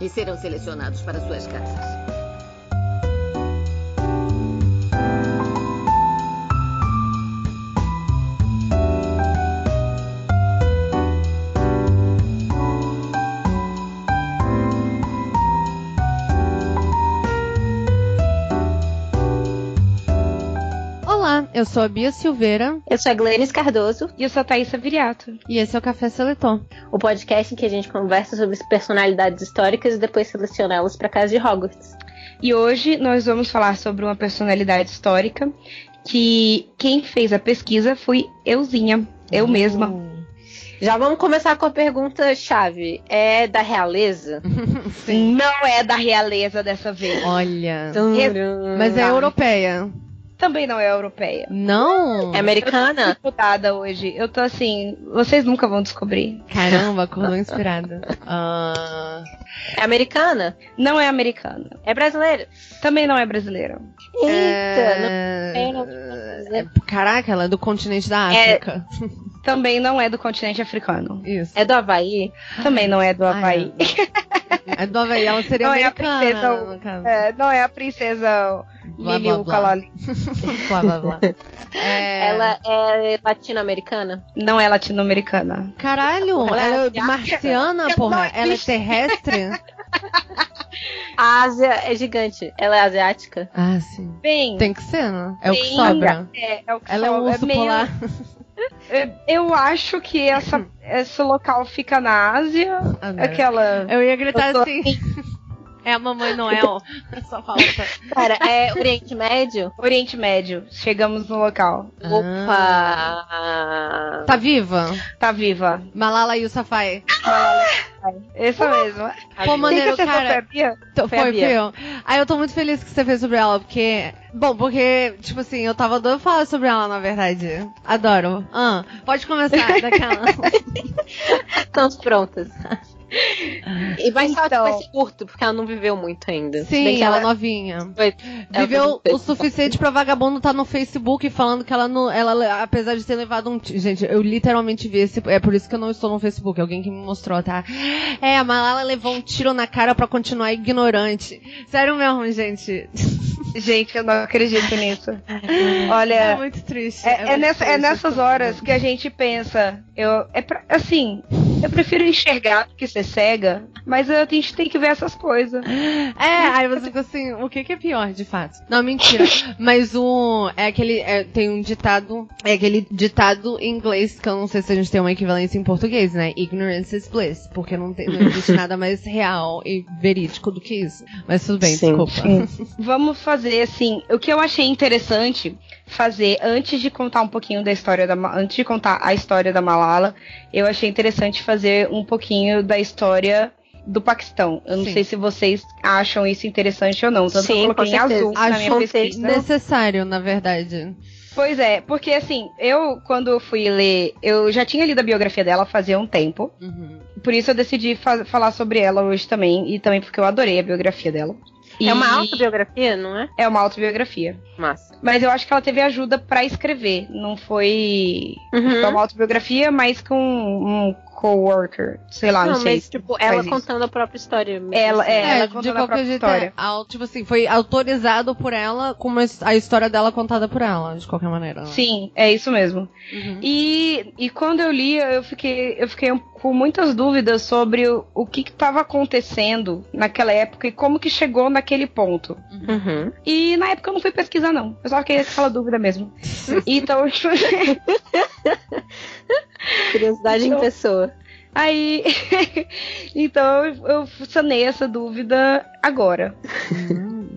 e serão selecionados para suas casas. Eu sou a Bia Silveira Eu sou a Glennis Cardoso, E eu sou a Thaísa Viriato. e esse é o Café Seletor. o podcast em que a gente conversa sobre personalidades históricas e depois selecioná-las para casa de Hogwarts. E hoje nós vamos falar sobre uma personalidade histórica que quem fez a pesquisa foi euzinha, eu mesma. Já vamos começar com a pergunta chave. É da realeza? Não é da realeza dessa vez. Olha. Mas é europeia. Também não é europeia. Não? É americana? Diputada hoje. Eu tô assim, vocês nunca vão descobrir. Caramba, acordou inspirada. Ah, É americana? Não é americana. É brasileira? Também não é brasileira. Eita, não é... não é- Caraca, ela é do continente da África. Também não é do continente africano. Isso. É do Havaí? Também não é do Havaí. É do Havaí, ela seria Não é a americana. princesa- no caso. É, não é a princesa Blá, Lili. Ucalali. blá, blá, blá. É... Ela é latino-americana? Não é latino-americana. Caralho, Ela é ela é asiática? marciana, porra. Ela é terrestre? A Ásia é gigante. Ela é asiática? Ah, sim. Bem, Tem que ser, né? É o que sobra. é, é o que Ela é um sobra. urso meio- polar. é, Eu acho que essa, esse local fica na Ásia. Adoro. Aquela. Eu ia gritar Eu tô assim. É a Mamãe Noel. Só falta. Cara, é Oriente Médio? Oriente Médio. Chegamos no local. Opa! Tá viva? Tá viva. Malala Yousafzai. Essa mesma. Pô, Quem maneiro, que acertou cara. foi a Bia? Foi a Bia. Aí eu tô muito feliz que você fez sobre ela, porque. Bom, porque, tipo assim, eu tava doido falar sobre ela, na verdade. Adoro. Ah, pode começar daquela. Estamos prontas. E vai Então. vai ser curto, porque ela não viveu muito ainda. Se Sim, bem que ela é ela novinha. foi. ela Viveu o suficiente pra vagabundo tá no Facebook falando que ela não. Ela, apesar de ter levado um. Gente, eu literalmente vi esse. É por isso que eu não estou no Facebook. Alguém que me mostrou, tá? É, a Malala levou um tiro na cara pra continuar ignorante. Sério mesmo, gente. Gente, eu não acredito nisso. É Olha. muito triste. É, é muito nessa- é triste. nessas horas que a gente pensa. Eu, é pra- assim, eu prefiro enxergar do que ser cega, mas a gente tem que ver essas coisas. É, aí você fica assim, o que, que é pior, de fato? Não, mentira. Mas o. É aquele. é, tem um ditado. É aquele ditado em inglês, que eu não sei se a gente tem uma equivalência em português, né? Ignorance is bliss. Porque não, tem, não existe nada mais real e verídico do que isso. Mas tudo bem, Sim, desculpa. Vamos fazer assim. O que eu achei interessante fazer antes de contar um pouquinho da história da antes de contar a história da Malala, eu achei interessante fazer um pouquinho da história do Paquistão. Eu não Sim. sei se vocês acham isso interessante ou não. Tanto que Sim, eu coloquei em azul na minha Acho pesquisa. necessário, na verdade. Pois é, porque assim, eu quando eu fui ler, eu já tinha lido a biografia dela fazia um tempo. Uhum. Por isso eu decidi fa- falar sobre ela hoje também. E também porque eu adorei a biografia dela. É uma E autobiografia, não é? É uma autobiografia. Massa. Mas eu acho que ela teve ajuda pra escrever. Não foi Uhum. uma autobiografia, mas com, um- coworker, sei lá, não, não sei. Mas, tipo, ela contando a própria história. Ela, assim. é, ela É, contando de a própria jeito, história. é, tipo assim, foi autorizado por ela com uma his- a história dela contada por ela, de qualquer maneira. né? Sim, é isso mesmo. Uhum. E, e quando eu lia, eu fiquei, eu fiquei um- com muitas dúvidas sobre o, que estava acontecendo naquela época e como que chegou naquele ponto. Uhum. E na época eu não fui pesquisar, não. Eu só fiquei com aquela dúvida mesmo. então, Curiosidade Então- em pessoa. aí. então eu eu sanei essa dúvida agora.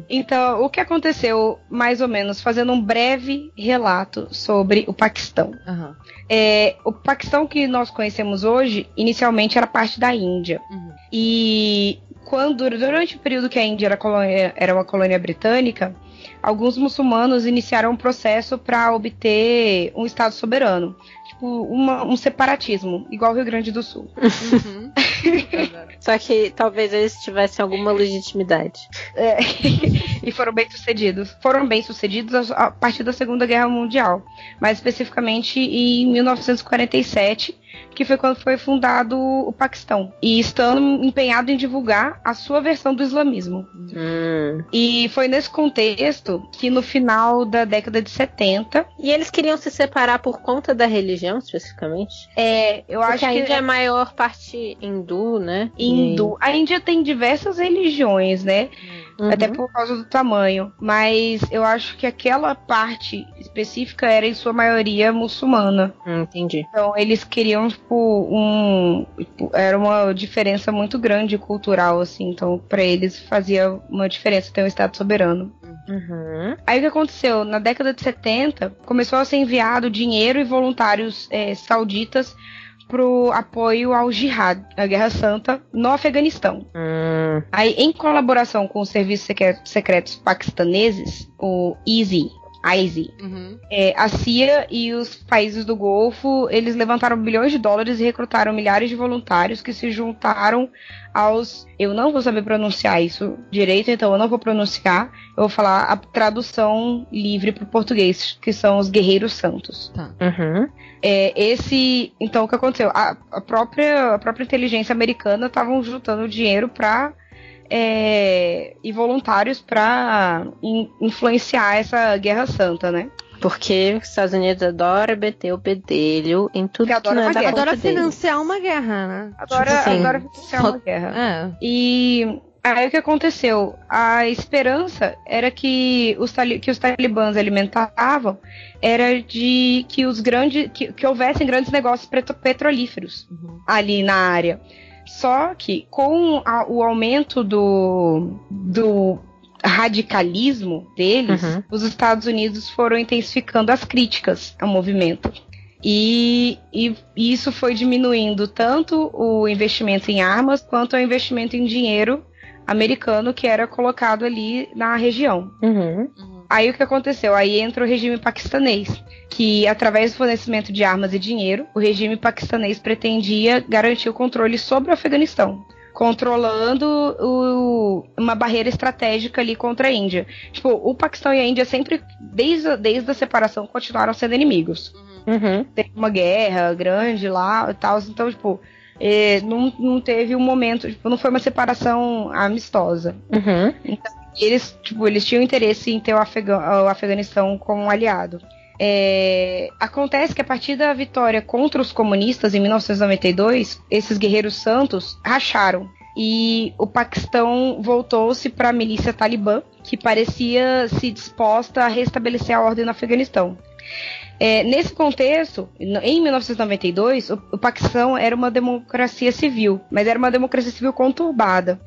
Então, o que aconteceu, mais ou menos, fazendo um breve relato sobre o Paquistão. Aham. É, o Paquistão que nós conhecemos hoje, inicialmente era parte da Índia. Uhum. E quando durante o período que a Índia era, colônia- era uma colônia britânica, alguns muçulmanos iniciaram um processo para obter um estado soberano, tipo uma- um separatismo, igual o Rio Grande do Sul. Uhum. Só que talvez eles tivessem alguma legitimidade. É, e foram bem sucedidos. Foram bem sucedidos a a partir da Segunda Guerra Mundial, mais especificamente em 1947, que foi quando foi fundado o Paquistão, e estando empenhado em divulgar a sua versão do islamismo. Hum. E foi nesse contexto que no final da década de 70, E eles queriam se separar por conta da religião, especificamente? é, eu Porque acho a que Índia é a maior parte hindu, né? hindu. A Índia tem diversas religiões, né? Uhum. Até por causa do tamanho. Mas eu acho que aquela parte específica era em sua maioria muçulmana. Hum, entendi. Então eles queriam, tipo, um. tipo, era uma diferença muito grande cultural, assim. Então, pra eles fazia uma diferença ter um Estado soberano. Uhum. Aí o que aconteceu? Na década de 70, começou a ser enviado dinheiro e voluntários eh, sauditas pro apoio ao jihad, a Guerra Santa, no Afeganistão. Hum. Aí, em colaboração com os serviços secre- secretos paquistaneses, o ISI, ISI, Uhum. é, a CIA e os países do Golfo, eles levantaram bilhões de dólares e recrutaram milhares de voluntários que se juntaram aos. Eu não vou saber pronunciar isso direito, então eu não vou pronunciar. Eu vou falar a tradução livre para o português, que são os Guerreiros Santos. Tá. Uhum. É, esse, então, o que aconteceu? A, a própria, a própria inteligência americana estavam juntando dinheiro para é, e voluntários para influenciar essa Guerra Santa, né? Porque os Estados Unidos adora meter o bedelho em tudo Que que, adora não é uma da Adora financiar uma guerra, né? Agora, Tipo assim, agora financiar uma guerra. É. E aí o que aconteceu? A esperança era que os, que os talibãs alimentavam era de que os grandes que, que houvessem grandes negócios petro- petrolíferos Uhum. ali na área. Só que com a- o aumento do, do radicalismo deles, Uhum. os Estados Unidos foram intensificando as críticas ao movimento. E, e isso foi diminuindo tanto o investimento em armas quanto o investimento em dinheiro americano que era colocado ali na região. Uhum. Aí o que aconteceu? Aí entra o regime paquistanês, que através do fornecimento de armas e dinheiro, o regime paquistanês pretendia garantir o controle sobre o Afeganistão, controlando o- uma barreira estratégica ali contra a Índia. Tipo, o Paquistão e a Índia sempre, desde, a- desde a separação, continuaram sendo inimigos. Uhum. Teve uma guerra grande lá e tal, então, tipo, eh, não, não teve um momento, tipo, não foi uma separação amistosa. Uhum. E eles, tipo, eles tinham interesse em ter o, o Afeganistão como um aliado. É, acontece que a partir da vitória contra os comunistas em 1992, esses guerreiros santos racharam. E o Paquistão voltou-se para a milícia talibã, que parecia se disposta a restabelecer a ordem no Afeganistão. É, nesse contexto, em 1992, o, o Paquistão era uma democracia civil, mas era uma democracia civil conturbada,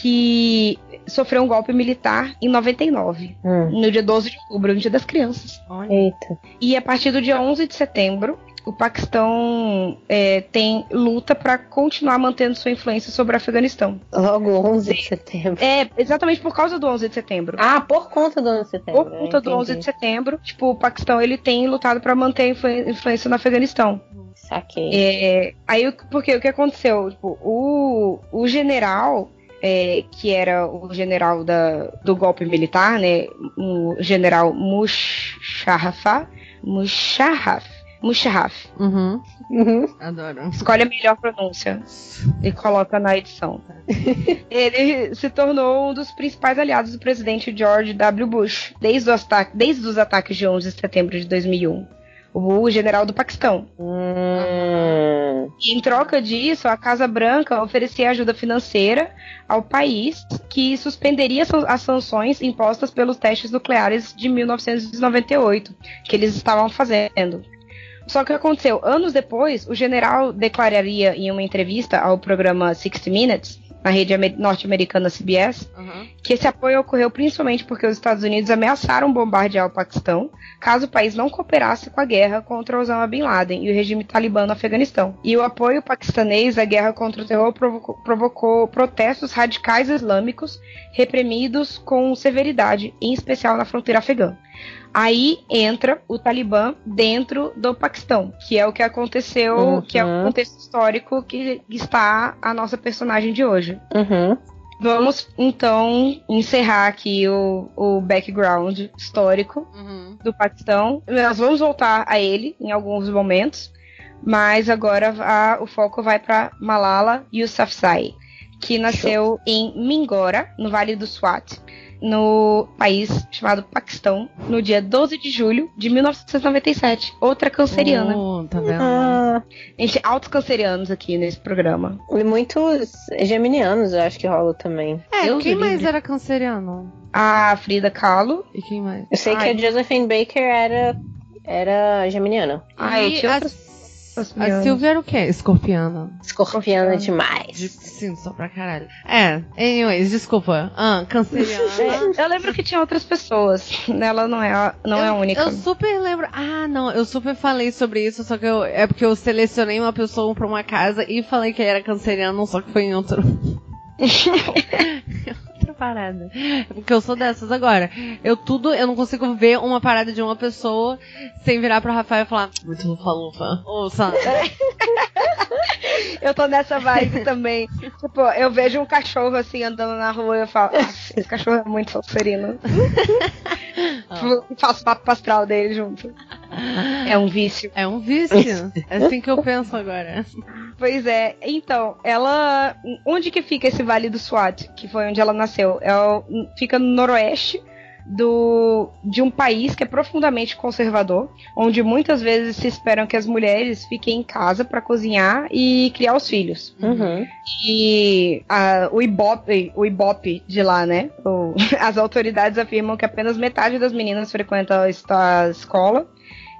que sofreu um golpe militar em 99, Hum. no dia 12 de outubro, no dia das crianças. Eita. E a partir do dia 11 de setembro, o Paquistão é, tem luta para continuar mantendo sua influência sobre o Afeganistão. Logo 11 de setembro. É, exatamente por causa do 11 de setembro. Ah, por conta do 11 de setembro. Por conta do entendi. 11 de setembro, tipo, o Paquistão ele tem lutado para manter a influ- influência no Afeganistão. Saquei. É, aí, o- porque o que aconteceu? Tipo, o, o general, é, que era o general da, do golpe militar, né? O general Musharraf, Musharraf, Musharraf. Uhum. Uhum. Adoro. Escolhe a melhor pronúncia e coloca na edição. Ele se tornou um dos principais aliados do presidente George W. Bush desde, os ata- desde os ataques de 11 de setembro de 2001. O general do Paquistão. Hum. E em troca disso, a Casa Branca oferecia ajuda financeira ao país que suspenderia as sanções impostas pelos testes nucleares de 1998 que eles estavam fazendo. Só que o que aconteceu? Anos depois, o general declararia em uma entrevista ao programa 60 Minutes, na rede amer- norte-americana CBS, Uhum. que esse apoio ocorreu principalmente porque os Estados Unidos ameaçaram bombardear o Paquistão caso o país não cooperasse com a guerra contra Osama Bin Laden e o regime talibã no Afeganistão. E o apoio paquistanês à guerra contra o terror provocou, provocou protestos radicais islâmicos reprimidos com severidade, em especial na fronteira afegã. Aí entra o Talibã dentro do Paquistão, que é o que aconteceu, Uhum. que é o contexto histórico que está a nossa personagem de hoje. Uhum. Vamos então encerrar aqui o, o background histórico Uhum. do Paquistão. Nós vamos voltar a ele em alguns momentos, mas agora a- o foco vai para Malala Yousafzai, que nasceu em Mingora, no Vale do Swat, no país chamado Paquistão, no dia 12 de julho de 1997. Outra canceriana. Oh, tá vendo? Ah, Gente, altos cancerianos aqui nesse programa. e muitos geminianos, eu acho que rola também. É, Deus quem mais livre. era canceriano? A Frida Kahlo. E quem mais? Eu sei Ai. que a Josephine Baker era, era geminiana. E tinha a, outras a cancerianas. Silvia era o quê? Escorpiana. Escorpiana Escorpiana. demais. De, sim, só pra caralho. É, anyways, desculpa. Ah, canceriana. Eu lembro que tinha outras pessoas. Ela não é a, não é a Eu- única. Eu super lembro. Ah, não, eu super falei sobre isso, só que eu, é porque eu selecionei uma pessoa pra uma casa e falei que ele era canceriano, só que foi em outro. outra parada. É Porque eu sou dessas agora. Eu tudo, eu não consigo ver uma parada de uma pessoa sem virar pro Rafael e falar, muito lufa-lufa. Ou sabe? Eu tô nessa vibe também. Tipo, eu vejo um cachorro assim andando na rua e eu falo, "Ah, esse cachorro é muito salserino. Ah. Faço papo astral dele junto. É um vício. É um vício. É assim que eu penso agora. Pois é. Então, ela. Onde que fica esse Vale do Swat? Que foi onde ela nasceu? É o- fica no noroeste do, de um país que é profundamente conservador, onde muitas vezes se esperam que as mulheres fiquem em casa para cozinhar e criar os filhos. Uhum. E a- o, Ibope, o Ibope de lá, né? O- as autoridades afirmam que apenas metade das meninas frequentam a es- a escola,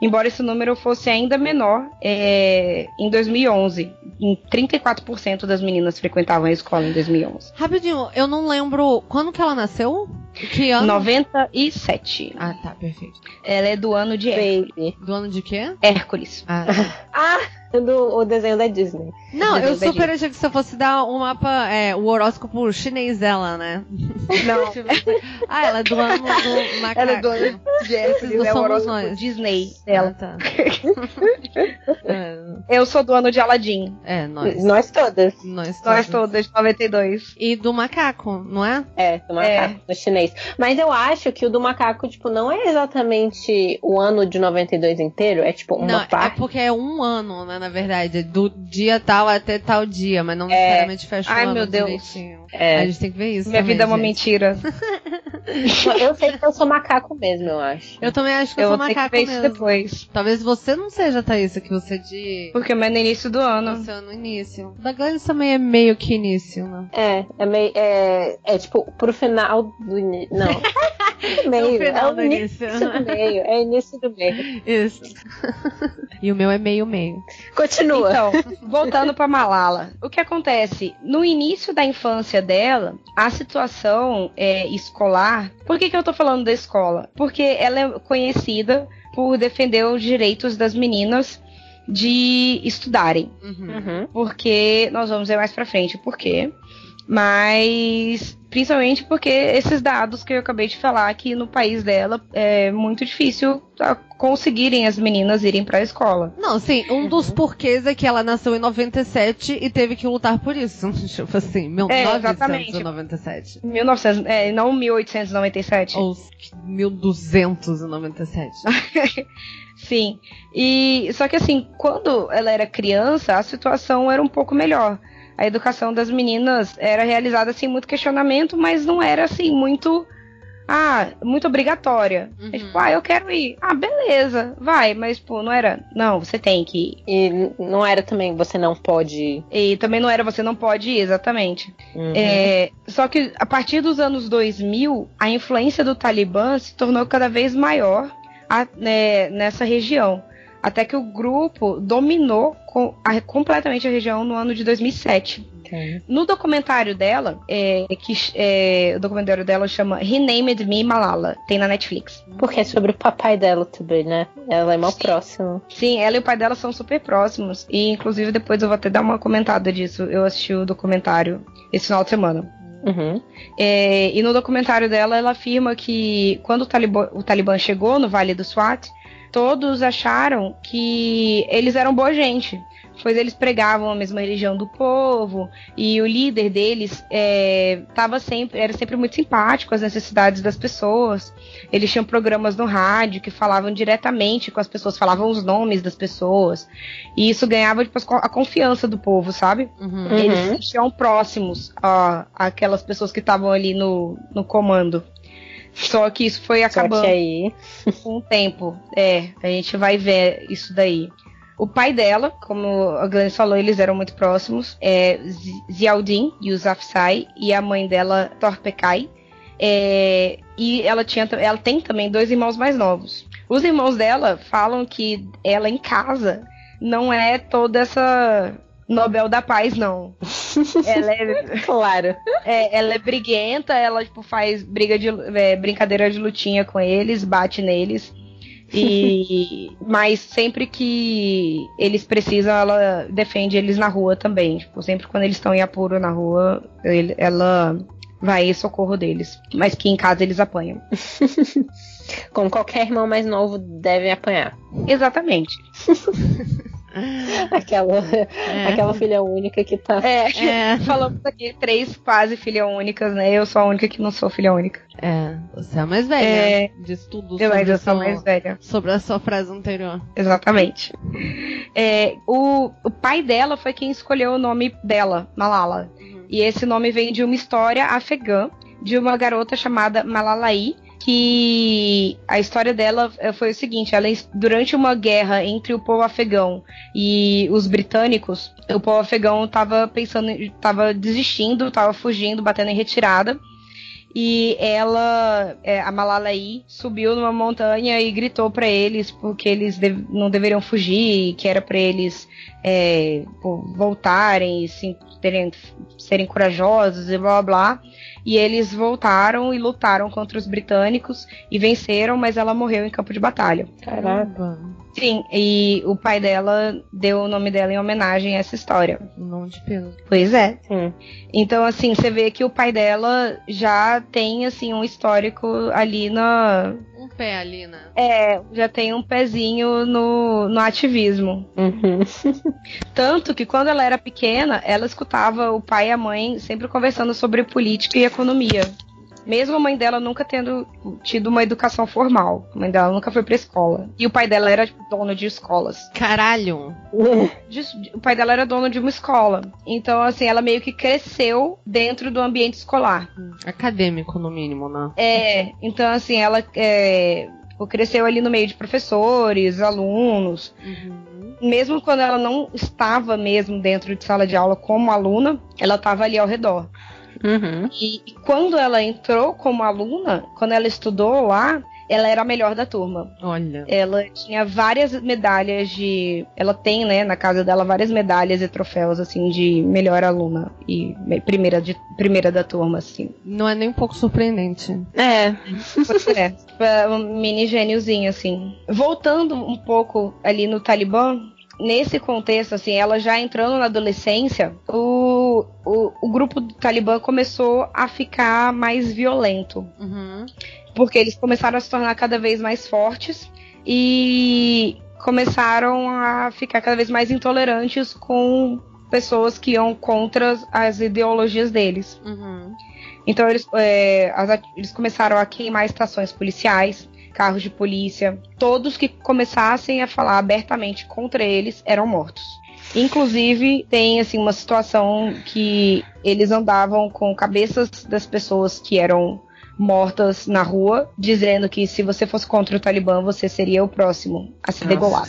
embora esse número fosse ainda menor é, em 2011. Em 34% das meninas frequentavam a escola em 2011. Rapidinho, eu não lembro. Quando que ela nasceu? Que ano? 97. Ah, tá, perfeito. Ela é do ano de Hé- Baby. Do ano de quê? Hércules. Ah, tá. Ah, do o desenho da Disney. Não, eu super achei que você fosse dar um mapa, é, o horóscopo chinês dela, né? Não. Tipo ah, ela é do ano do macaco. Ela é do ano de Hércules, é o somos horóscopo nós. Disney Ah, dela. tá. é, Eu sou do ano de Aladdin. é, nós. Nós todas. Nós Nós todos. todas, de 92. E do macaco, não é? É, do macaco, do chinês. Mas eu acho que o do macaco, tipo, não é exatamente o ano de 92 inteiro, é tipo uma não, é parte. porque é um ano, né, na verdade. Do dia tal até tal dia, mas não É. necessariamente fecha Ai, o ano meu Deus. direitinho. É. A gente tem que ver isso Minha também, vida é uma gente. mentira. Eu sei que eu sou macaco mesmo, eu acho. Eu também acho que eu, Eu sou vou ter que macaco ver isso mesmo. depois. Talvez você não seja, Thaísa, que você é de... Porque é no início do ano. Você é no início. Da Gladys também é meio que início, né? É, é meio. É, é tipo, pro final do início. Não. É meio. É o do início início. do meio. É início do meio. Isso. e o meu é meio-meio. Continua. Então, voltando pra Malala. O que acontece? No início da infância dela, a situação é, escolar. Por que, que eu tô falando da escola? Porque ela é conhecida por defender os direitos das meninas de estudarem. Uhum. Uhum. porque nós vamos ver mais pra frente o porquê. Mas principalmente porque esses dados que eu acabei de falar que no país dela é muito difícil conseguirem as meninas irem pra escola. Não, sim, um Uhum. dos porquês é que ela nasceu em 97 e teve que lutar por isso. Tipo assim, É, exatamente. 1997. 1900, é, não 1897. Ou 1297. Sim. E só que assim, quando ela era criança, a situação era um pouco melhor. A educação das meninas era realizada sem muito questionamento, mas não era assim muito ah, muito obrigatória. Uhum. É, tipo, ah, eu quero ir. Ah, beleza, vai, mas, pô, não era. Não, você tem que ir. E não era também, você não pode ir. E também não era, você não pode ir, exatamente. Uhum. É, só que a partir dos anos 2000, a influência do Talibã se tornou cada vez maior a, né, nessa região. Até que o grupo dominou com, a, completamente a região no ano de 2007. No documentário dela, é, que é, o documentário dela chama Renamed Me Malala, tem na Netflix. Porque é sobre o papai dela também, né? Ela é mal próxima. Sim, ela e o pai dela são super próximos. E inclusive depois eu vou até dar uma comentada disso. Eu assisti o documentário esse final de semana. Uhum. É, e no documentário dela, ela afirma que quando o Talibã, o Talibã chegou no Vale do Swat, todos acharam que eles eram boa gente pois eles pregavam a mesma religião do povo e o líder deles estava é, sempre era sempre muito simpático às necessidades das pessoas. Eles tinham programas no rádio que falavam diretamente com as pessoas, falavam os nomes das pessoas e isso ganhava depois a confiança do povo, sabe? Uhum. Eles se sentiam próximos a, aquelas pessoas que estavam ali no, no comando. Só que isso foi acabando aí... com o tempo. É, a gente vai ver isso daí. O pai dela, como a Glenn falou, eles eram muito próximos. É Zialdin Yousafzai e a mãe dela, Torpekai. É, e ela, tinha, ela tem também dois irmãos mais novos. Os irmãos dela falam que ela em casa não é toda essa Nobel da Paz, não. ela é. claro. É, ela é briguenta, ela tipo, faz briga de, é, brincadeira de lutinha com eles, bate neles. E mas sempre que eles precisam, ela defende eles na rua também. Tipo, sempre quando eles estão em apuro na rua, ele, ela vai em socorro deles. Mas que em casa eles apanham. Como qualquer irmão mais novo deve apanhar. Exatamente. aquela, é. aquela filha única que tá. É, é. falamos aqui três quase filhas únicas, né? Eu sou a única que não sou filha única. É, você é a mais velha. É, diz tudo eu sobre, eu sou mais velha. sobre a sua frase anterior. Exatamente. É, o, o pai dela foi quem escolheu o nome dela, Malala. Uhum. E esse nome vem de uma história afegã de uma garota chamada Malalai que a história dela eh, foi o seguinte: ela durante uma guerra entre o povo afegão e os britânicos, o povo afegão estava pensando, estava desistindo, estava fugindo, batendo em retirada. E ela, é, a Malalaí, subiu numa montanha e gritou para eles porque eles não deveriam fugir, que era para eles é, voltarem e sim, terem, serem corajosos e blá blá. E eles voltaram e lutaram contra os britânicos e venceram, mas ela morreu em campo de batalha. Caramba. Sim, e o pai dela deu o nome dela em homenagem a essa história. Nome de pelo. Pois é. Sim. Então, assim, você vê que o pai dela já tem, assim, um histórico ali na. Um pé ali, né? É, já tem um pezinho no, no ativismo. Uhum. Tanto que quando ela era pequena, ela escutava o pai e a mãe sempre conversando sobre política e economia. Mesmo a mãe dela nunca tendo tido uma educação formal. A mãe dela nunca foi pra escola. E o pai dela era tipo, dono de escolas. Caralho! o pai dela era dono de uma escola. Então, assim, ela meio que cresceu dentro do ambiente escolar. Acadêmico, no mínimo, né? É, então, assim, ela é, tipo, cresceu ali no meio de professores, alunos. Uhum. Mesmo quando ela não estava mesmo dentro de sala de aula como aluna, ela estava ali ao redor. Uhum. E, e quando ela entrou como aluna, quando ela estudou lá, ela era a melhor da turma. Olha. Ela tinha várias medalhas de. Ela tem, né, na casa dela, várias medalhas e troféus, assim, de melhor aluna e primeira, de, primeira da turma, assim. Não é nem um pouco surpreendente. É. é. Um mini gêniozinho, assim. Voltando um pouco ali no Talibã, nesse contexto, assim, ela já entrando na adolescência, o, o, o grupo do Talibã começou a ficar mais violento. Uhum. Porque eles começaram a se tornar cada vez mais fortes e começaram a ficar cada vez mais intolerantes com pessoas que iam contra as ideologias deles. Uhum. Então eles, é, as, eles começaram a queimar estações policiais, carros de polícia. Todos que começassem a falar abertamente contra eles eram mortos. Inclusive, tem assim uma situação que eles andavam com cabeças das pessoas que eram mortas na rua, dizendo que se você fosse contra o Talibã, você seria o próximo a ser degolado.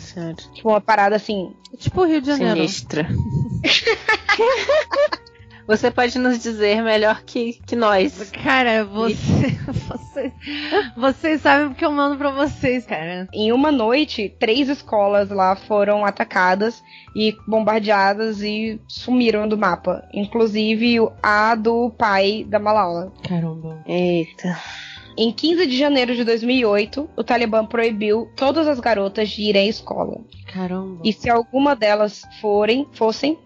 Tipo, uma parada assim. Tipo o Rio de Janeiro. Sinistra. Você pode nos dizer melhor que, que nós. Cara, você, vocês, vocês sabem porque eu mando pra vocês, cara. Em uma noite, três escolas lá foram atacadas e bombardeadas e sumiram do mapa. Inclusive a do pai da Malala. Caramba. Eita. Em 15 de janeiro de 2008, o Talibã proibiu todas as garotas de irem à escola. Caramba. E se alguma delas forem, fossem,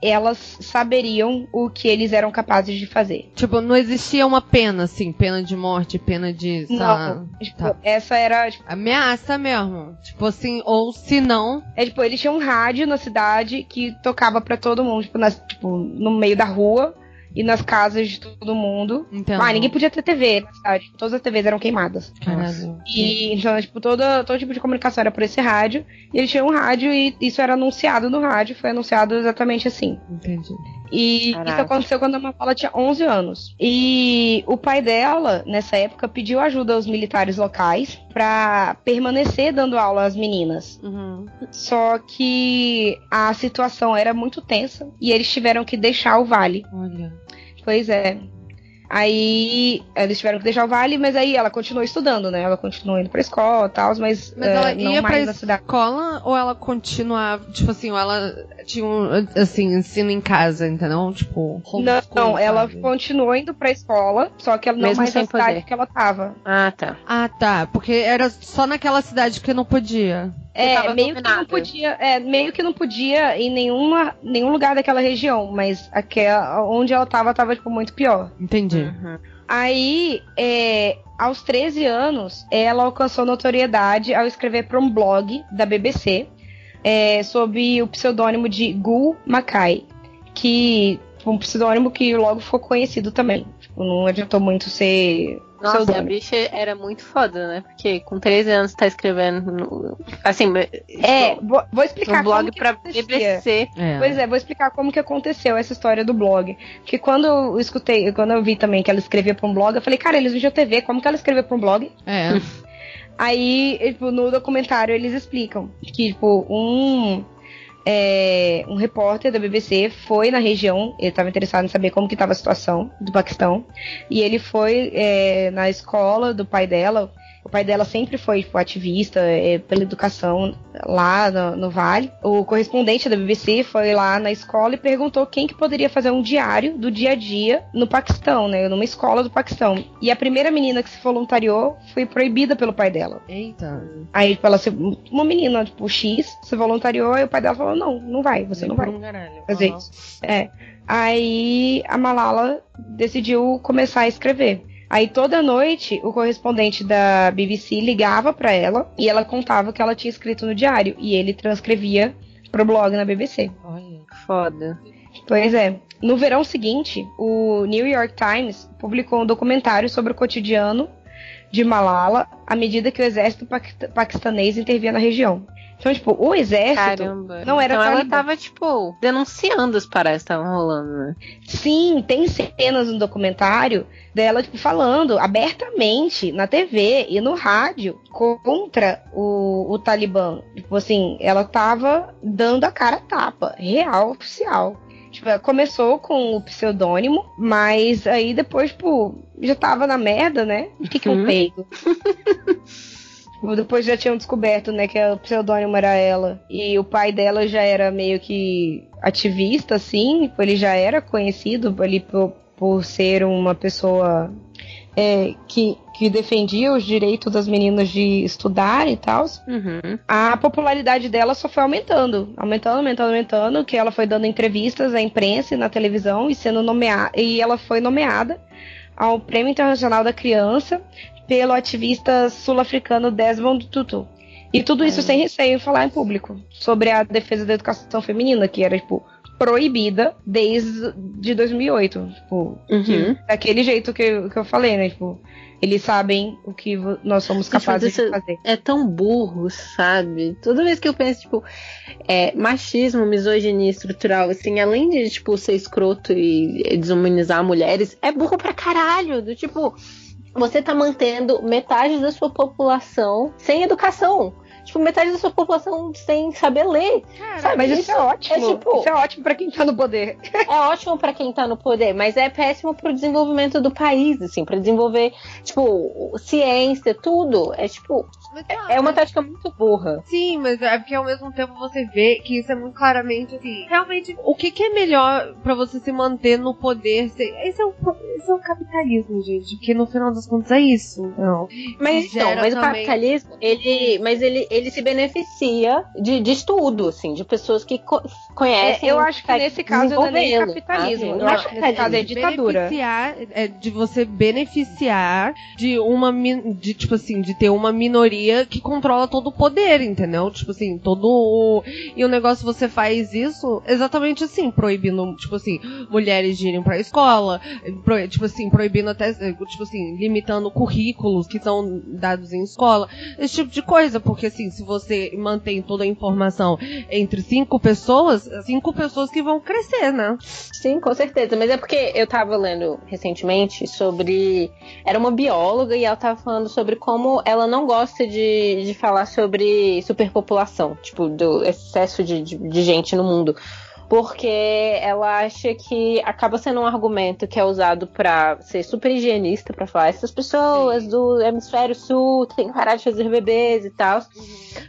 elas saberiam o que eles eram capazes de fazer. Tipo, não existia uma pena, assim, pena de morte, pena de. Não, tipo, Tá. essa era. Tipo, Ameaça mesmo. Tipo assim, ou se não. é tipo, eles tinham um rádio na cidade que tocava pra todo mundo, tipo, nas- tipo, no meio da rua e nas casas de todo mundo. Entendo. Ah, ninguém podia ter TV na cidade. Todas as TVs eram queimadas. Caralho. E então, tipo, todo, todo tipo de comunicação era por esse rádio. E eles tinham um rádio e isso era anunciado no rádio. Foi anunciado exatamente assim. Entendi. E Caraca. isso aconteceu quando a Mafala tinha 11 anos. E o pai dela, nessa época, pediu ajuda aos militares locais pra permanecer dando aula às meninas. Uhum. Só que a situação era muito tensa e eles tiveram que deixar o vale. Olha. Pois é. Aí eles tiveram que deixar o vale, mas aí ela continuou estudando, né? Ela continuou indo pra escola e tal, mas, Mas eh, ela não ia mais pra na cidade. escola ou ela continuava, tipo assim, ou ela tinha um, assim, ensino em casa, entendeu? Tipo, homeschool, Não, ela continuou indo pra escola, só que ela não Mesmo mais sem na cidade poder. que ela tava. Ah, tá. Ah, tá. Porque era só naquela cidade que não podia. É, meio que não dominada. podia, é, meio que não podia em nenhuma, nenhum lugar daquela região, mas aquela, onde ela tava, tava, tipo, muito pior. Entendi. Uhum. Aí, é, aos 13 anos, ela alcançou notoriedade ao escrever para um blog da BBC é, sob o pseudônimo de Gul Mackay, que um pseudônimo que logo ficou conhecido também. Tipo, não adiantou muito ser Nossa, a pseudônimo. bicha era muito foda, né? Porque com 13 anos tá escrevendo. no- assim, É, vou, vou explicar um blog como que pra acontecia. BBC. É. Pois é, vou explicar como que aconteceu essa história do blog. Porque quando eu escutei, quando eu vi também que ela escrevia pra um blog, eu falei, cara, eles viam TV, como que ela escreveu pra um blog? É. Aí, tipo, no documentário eles explicam que, tipo, um, é, um repórter da BBC foi na região, ele estava interessado em saber como que estava a situação do Paquistão, e ele foi é, na escola do pai dela. O pai dela sempre foi tipo, ativista é, pela educação lá no, no Vale. O correspondente da BBC foi lá na escola e perguntou quem que poderia fazer um diário do dia a dia no Paquistão, né? Numa escola do Paquistão. E a primeira menina que se voluntariou foi proibida pelo pai dela. Eita. Aí, tipo, ela se, uma menina, tipo, X, se voluntariou e o pai dela falou: Não, não vai, você não vai Por um caralho. fazer isso. É. Aí a Malala decidiu começar a escrever. Aí toda noite o correspondente da BBC ligava pra ela e ela contava o que ela tinha escrito no diário e ele transcrevia pro blog na BBC. Olha. Foda. Pois é. No verão seguinte, o New York Times publicou um documentário sobre o cotidiano de Malala à medida que o exército paquist- paquistanês intervia na região. Então, tipo, o exército Caramba. não era então ela Talibã. tava, tipo, denunciando as paradas que estavam rolando, né? Sim, tem cenas no documentário dela, tipo, falando abertamente na TV e no rádio contra o, o Talibã. Tipo assim, ela tava dando a cara a tapa, real, oficial. Tipo, ela começou com o pseudônimo, mas aí depois, tipo, já tava na merda, né? O que que Depois já tinham descoberto, né, que o pseudônimo era ela. E o pai dela já era meio que ativista, assim. tipo, Ele já era conhecido ali por, por ser uma pessoa é, que, que defendia os direitos das meninas de estudar e tal. Uhum. A popularidade dela só foi aumentando. Aumentando, aumentando, aumentando. Que ela foi dando entrevistas à imprensa e na televisão e sendo nomeada. E ela foi nomeada ao Prêmio Internacional da Criança pelo ativista sul-africano Desmond Tutu. E tudo isso sem receio falar em público sobre a defesa da educação feminina, que era, tipo, proibida desde de 2008. Tipo, Uhum. que- daquele jeito que, eu- que eu falei, né? Tipo, eles sabem o que nós somos capazes de fazer. É tão burro, sabe? Toda vez que eu penso, tipo, é, machismo, misoginia estrutural, assim, além de, tipo, ser escroto e desumanizar mulheres, é burro pra caralho. Do tipo, você tá mantendo metade da sua população sem educação. Tipo, metade da sua população sem saber ler. Sabe? Mas isso, é ótimo. é tipo- Isso é ótimo pra quem tá no poder. É ótimo pra quem tá no poder, mas é péssimo pro desenvolvimento do país, assim, pra desenvolver, tipo, ciência, tudo. É tipo, Mas, é uma tática muito burra. Sim, mas é porque ao mesmo tempo você vê que isso é muito claramente assim. Realmente, o que, que é melhor pra você se manter no poder? Se- Esse é, o, esse é o capitalismo, gente. Que no final das contas é isso. Não. Mas, então, mas o também- capitalismo, ele, mas ele, ele se beneficia de, de estudo, assim, de pessoas que co- conhecem. É, eu acho que tá nesse caso não é capitalismo. sabe? Eu acho que nesse caso é ditadura. Beneficiar, é, de você beneficiar de uma de tipo assim, de ter uma minoria que controla todo o poder, entendeu? Tipo assim, todo o e o negócio você faz isso exatamente assim, proibindo, tipo assim, mulheres de irem pra escola, pro- tipo assim, proibindo até tipo assim, limitando currículos que são dados em escola, esse tipo de coisa, porque assim, se você mantém toda a informação entre cinco pessoas, cinco pessoas que vão crescer, né? Sim, com certeza. Mas é porque eu tava lendo recentemente sobre. Era uma bióloga e ela tava falando sobre como ela não gosta de, de falar sobre superpopulação, tipo, do excesso de, de, de gente no mundo. Porque ela acha que acaba sendo um argumento que é usado pra ser super higienista, pra falar essas pessoas do hemisfério sul têm que parar de fazer bebês e tal.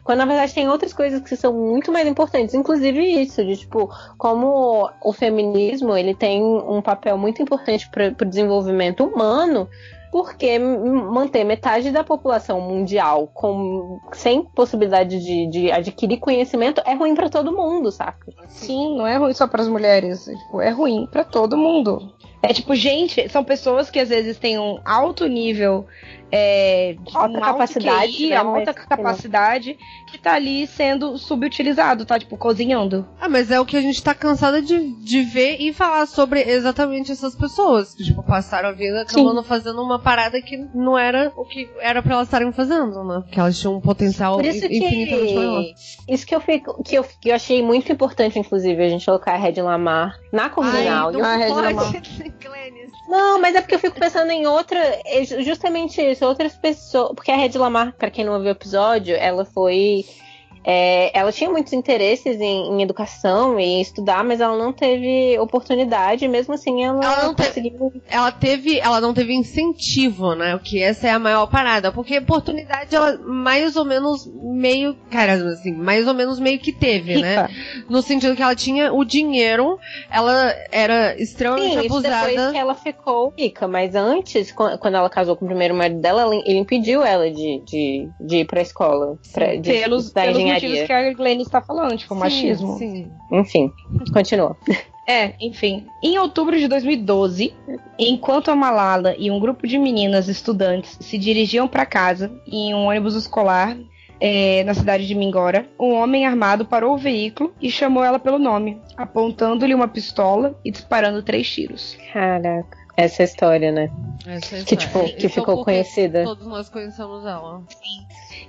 Quando na verdade tem outras coisas que são muito mais importantes, inclusive isso, de tipo, como o feminismo ele tem um papel muito importante para o desenvolvimento humano, porque manter metade da população mundial com, sem possibilidade de, de adquirir conhecimento é ruim para todo mundo, saca? Sim, não é ruim só pras mulheres. É, ruim pra todo mundo. É tipo, gente, são pessoas que às vezes têm um alto nível. É, de Alta capacidade, QI, né, alta mas- capacidade que tá ali sendo subutilizado, tá? Tipo, cozinhando. Ah, mas é o que a gente tá cansada de, de ver e falar sobre exatamente essas pessoas. Que, tipo, passaram a vida acabando fazendo uma parada que não era o que era pra elas estarem fazendo, né? Que elas tinham um potencial Por isso infinitamente maior. que isso que eu fico que eu, que eu achei muito importante, inclusive, a gente colocar a Red Lamar na Corvinal. Ai, E não Regina pode Mal. Não, mas é porque eu fico pensando em outra. é ju- Justamente isso, outras pessoas. Porque a Red Lamar, pra quem não ouviu o episódio, ela foi. É, ela tinha muitos interesses em, em educação e em estudar, mas ela não teve oportunidade, mesmo assim ela, Ela não teve- conseguiu. Ela teve, ela não teve incentivo, né? O que essa é a maior parada, porque oportunidade ela mais ou menos meio, cara, assim, mais ou menos meio que teve, né? Rica. No sentido que ela tinha o dinheiro, ela era extremamente Sim, isso depois abusada. que ela ficou rica, mas antes, quan- quando ela casou com o primeiro marido dela, ela- ele impediu ela de, de, de ir pra escola, pra, de pelos engenharia. Motivos que a Glenn está falando, tipo, Sim, machismo. Sim. Enfim, continua. É, enfim. Em outubro de 2012, enquanto a Malala e um grupo de meninas estudantes se dirigiam para casa em um ônibus escolar é, na cidade de Mingora, um homem armado parou o veículo e chamou ela pelo nome, apontando-lhe uma pistola e disparando três tiros. Caraca, essa é a história, né? Essa é Que, a tipo, história. que Isso ficou porque conhecida. Todos nós conhecemos ela.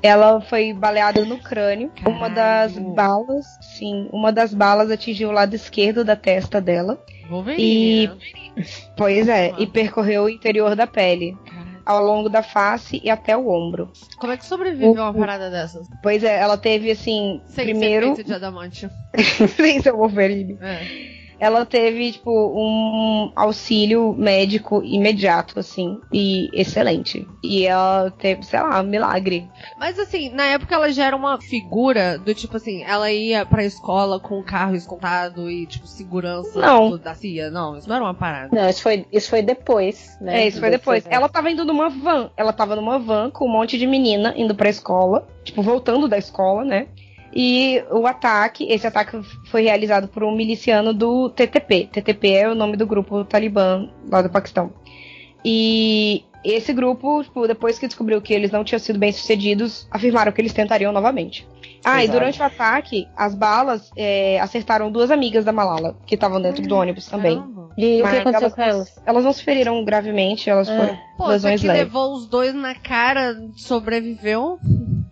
Ela foi baleada no crânio. Uma das Caralho. balas, sim, uma das balas atingiu o lado esquerdo da testa dela. Wolverine. E- né? Pois é, e percorreu o interior da pele. Caralho. ao longo da face e até o ombro. Como é que sobrevive uma parada dessas? Pois é, ela teve assim, Sem primeiro, ser feito de adamante. sem ser Wolverine. É. Ela teve tipo um auxílio médico imediato assim e excelente. E ela teve, sei lá, um milagre. Mas assim, na época ela já era uma figura do tipo assim, ela ia pra escola com o carro escoltado e tipo segurança Não. da CIA. Não, isso não era uma parada. Não, isso foi, isso foi depois, né? É, isso foi depois. Ela tava indo numa van. Ela tava numa van com um monte de menina indo pra escola. Tipo, voltando da escola, né? E o ataque, esse ataque foi realizado por um miliciano do TTP. TTP é o nome do grupo talibã lá do Paquistão. E esse grupo, tipo, depois que descobriu que eles não tinham sido bem sucedidos, afirmaram que eles tentariam novamente. Ah, Exato. e durante o ataque, as balas é, acertaram duas amigas da Malala, que estavam dentro do ônibus também. E o que aconteceu elas, com elas? Elas não se feriram gravemente, elas é. foram Pô, lesões leves. levou os dois na cara, sobreviveu.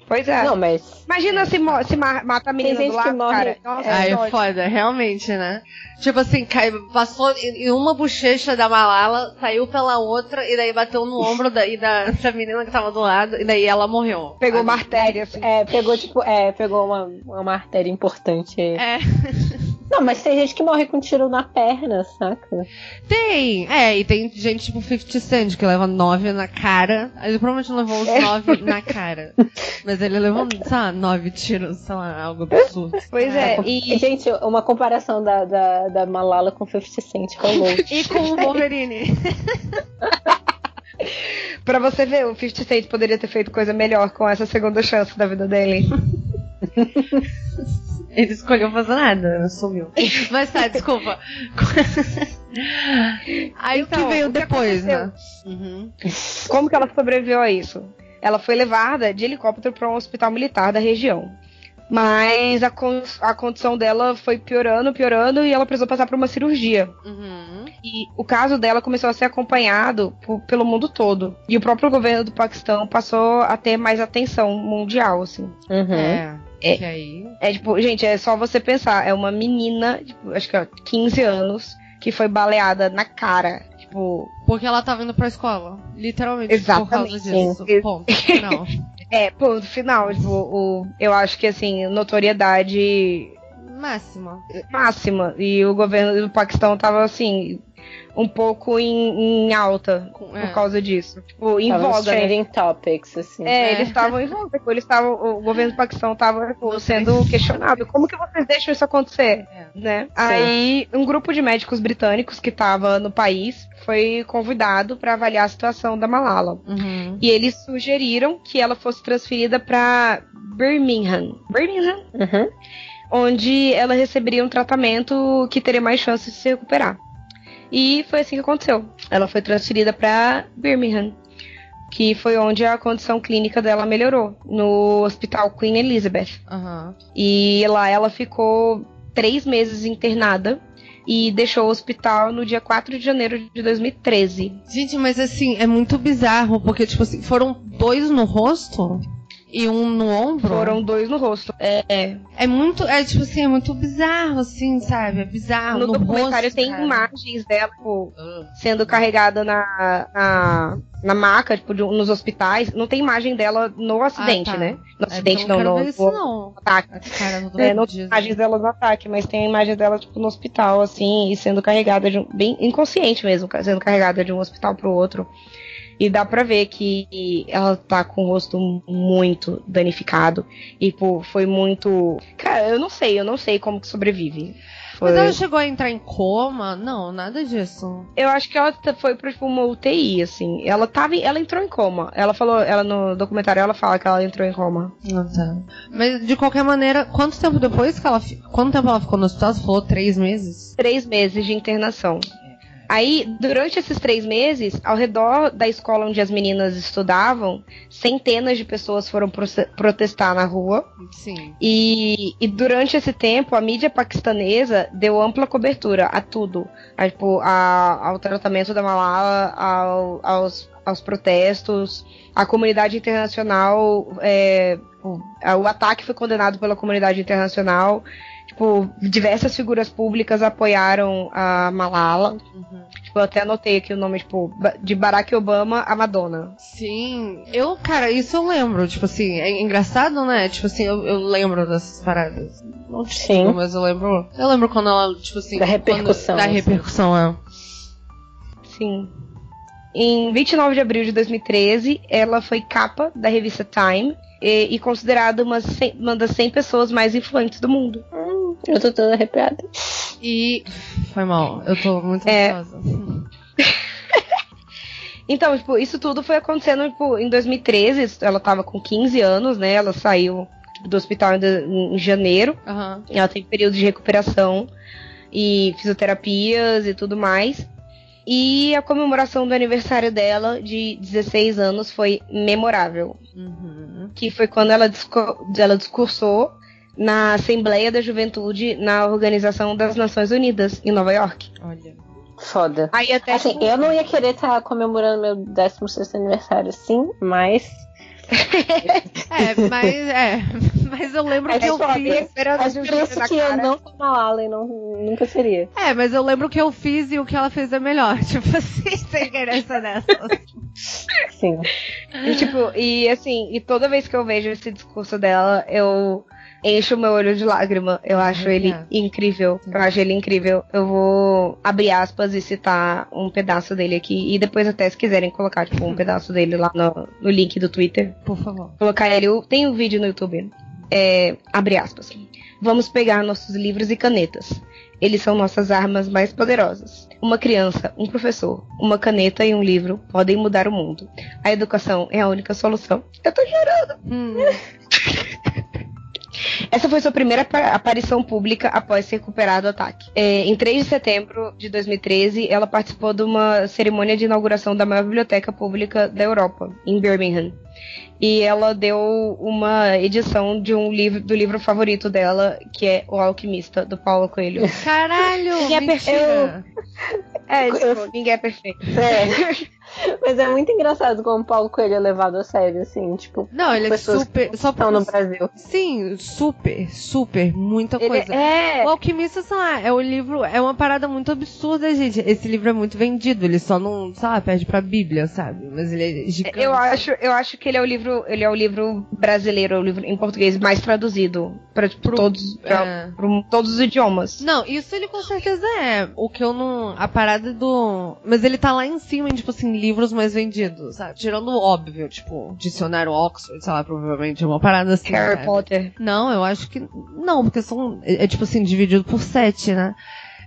Pois é. Não, mas. Imagina se, se mata a menina do lado, cara. Nossa, é, é foda, realmente, né? Tipo assim, cai, passou em uma bochecha da Malala, saiu pela outra, e daí bateu no ombro da, e da, da menina que tava do lado, e daí ela morreu. Pegou uma artéria, assim. É, pegou, tipo, é, pegou uma, uma artéria importante. É. Não, mas tem gente que morre com tiro na perna, saca? Tem, é, e tem gente tipo 50 Cent que leva nove na cara. Ele provavelmente levou os é. nove na cara. Mas ele levou, sei lá, nove tiros, sei lá, algo absurdo. Pois é, é e... Gente, uma comparação da, da, da Malala com 50 Cent rolou. e com o Wolverine. pra você ver, o 50 Cent poderia ter feito coisa melhor com essa segunda chance da vida dele. Ele escolheu fazer nada, sumiu. Mas tá, desculpa. Aí então, o que veio o que depois, né? Uhum. Como que ela sobreviveu a isso? Ela foi levada de helicóptero para um hospital militar da região. Mas a, con a condição dela foi piorando, piorando, e ela precisou passar por uma cirurgia. Uhum. E o caso dela começou a ser acompanhado por, pelo mundo todo. E o próprio governo do Paquistão passou a ter mais atenção mundial, assim. Uhum. É. É, aí... é tipo, gente, é só você pensar, é uma menina, tipo, acho que é 15 anos, que foi baleada na cara. Tipo. Porque ela tava indo pra escola. Literalmente. Exatamente. Por causa disso. Ponto. Final. É, ponto final. Tipo, o, eu acho que assim, notoriedade. Máxima. Máxima. E o governo do Paquistão tava assim um pouco em, em alta é. por causa disso. Tipo, em Tava voga. Né? Trending né? topics, assim. É, é. eles estavam em voga. Tipo, eles estavam, o governo do Paquistão estava tipo, sendo questionado. Como que vocês deixam isso acontecer? É. Né? Aí, um grupo de médicos britânicos que estava no país foi convidado para avaliar a situação da Malala. Uhum. E eles sugeriram que ela fosse transferida para Birmingham. Birmingham? Uhum. Onde ela receberia um tratamento que teria mais chances de se recuperar. E foi assim que aconteceu. Ela foi transferida para Birmingham, que foi onde a condição clínica dela melhorou, no Hospital Queen Elizabeth. Uhum. E lá ela ficou três meses internada e deixou o hospital no dia 4 de janeiro de 2013. Gente, mas assim, é muito bizarro, porque, tipo assim, foram dois no rosto? E um no ombro. Foram dois no rosto. É. É, é muito. É tipo assim, é muito bizarro, assim, sabe? É bizarro. No, no documentário rosto, tem cara. imagens dela tipo, uh. sendo carregada na, na, na maca, tipo, de, nos hospitais. Não tem imagem dela no acidente, ah, tá. né? No é, acidente, não, no, isso, no, não. ataque. Cara, não, é, não tem imagens dela no ataque, mas tem a imagem dela, tipo, no hospital, assim, e sendo carregada de um. Bem inconsciente mesmo, sendo carregada de um hospital pro outro. E dá pra ver que ela tá com o rosto muito danificado. E, pô, foi muito. Cara, eu não sei, eu não sei como que sobrevive. Foi... Mas ela chegou a entrar em coma? Não, nada disso. Eu acho que ela foi pra tipo, uma UTI, assim. Ela tava. Ela entrou em coma. Ela falou, ela no documentário ela fala que ela entrou em coma. Ah, tá. Mas de qualquer maneira, quanto tempo depois que ela. Quanto tempo ela ficou no hospital? Você falou três meses? Três meses de internação. Aí, durante esses três meses, ao redor da escola onde as meninas estudavam, centenas de pessoas foram pro protestar na rua. Sim. E, e, durante esse tempo, a mídia paquistanesa deu ampla cobertura a tudo. A, tipo, a, ao tratamento da Malala, ao, aos, aos protestos. A comunidade internacional. É, o, o ataque foi condenado pela comunidade internacional. Tipo, diversas figuras públicas apoiaram a Malala. Uhum. Tipo, eu até anotei aqui o nome, tipo, de Barack Obama a Madonna. Sim. Eu, cara, isso eu lembro. Tipo assim, é engraçado, né? Tipo assim, eu, eu lembro dessas paradas. Não Sim. Tipo, mas eu lembro. Eu lembro quando ela, tipo assim. Da repercussão. Quando, da repercussão, é. Sim. Em 29 de abril de 2013, ela foi capa da revista Time e, e considerada uma, uma das 100 pessoas mais influentes do mundo. Hum, eu tô toda arrepiada. E. Foi mal, eu tô muito é... ansiosa. então, tipo, isso tudo foi acontecendo tipo, em 2013. Ela tava com 15 anos, né? Ela saiu tipo, do hospital em, em janeiro. Uhum. Ela tem período de recuperação e fisioterapias e tudo mais. E a comemoração do aniversário dela, de 16 anos, foi memorável. Uhum. Que foi quando ela, disco ela discursou na Assembleia da Juventude na Organização das Nações Unidas, em Nova York. Olha. Foda. Aí até Assim, tipo, eu não ia querer estar comemorando meu 16 aniversário, sim, mas. É, mas é. Mas eu lembro É que eu fiz. esperando É por isso que eu cara. não sou Malala e não, nunca seria. É, mas eu lembro que eu fiz e o que ela fez é melhor. Tipo assim, sem querer ser dessa. Sim. E, tipo, e assim, e toda vez que eu vejo esse discurso dela, eu encho meu olho de lágrima. Eu acho ele Exato. incrível. Eu acho ele incrível. Eu vou abrir aspas e citar um pedaço dele aqui. E depois, até se quiserem colocar, tipo, um pedaço dele lá no, no link do Twitter. Por favor. Colocar ele. Tem um vídeo no YouTube. É, abre aspas. Vamos pegar nossos livros e canetas. Eles são nossas armas mais poderosas. Uma criança, um professor, uma caneta e um livro podem mudar o mundo. A educação é a única solução. Eu tô chorando. Hum, Essa foi sua primeira apa- aparição pública após se recuperar do ataque. É, em 3 de setembro de 2013, ela participou de uma cerimônia de inauguração da maior biblioteca pública da Europa, em Birmingham. E ela deu uma edição de um livro do livro favorito dela, que é O Alquimista, do Paulo Coelho. Caralho! Ninguém é. É, Eu- tipo, ninguém é perfeito. É. Mas é muito engraçado como o Paulo Coelho é levado a sério, assim, tipo, Não, ele é super. que Só pra estão no Brasil. Sim, super, super, muita Ele coisa. é. O Alquimista, sei lá, é o livro, é uma parada muito absurda, gente. Esse livro é muito vendido, ele só não, sei lá, perde pra Bíblia, sabe? Mas ele é gigante. Eu acho, eu acho que ele é o livro, ele é o livro brasileiro, o livro em português mais traduzido para todos, pra- É. pra todos os idiomas. Não, isso ele com certeza é. O que eu não. A parada do. Mas ele tá lá em cima tipo assim, livros mais vendidos, sabe? Tirando o óbvio, tipo, dicionário Oxford, sei lá, provavelmente é uma parada assim. Harry sabe? Potter. Não, eu acho que. Não, porque são. É, é, tipo assim, dividido por sete, né?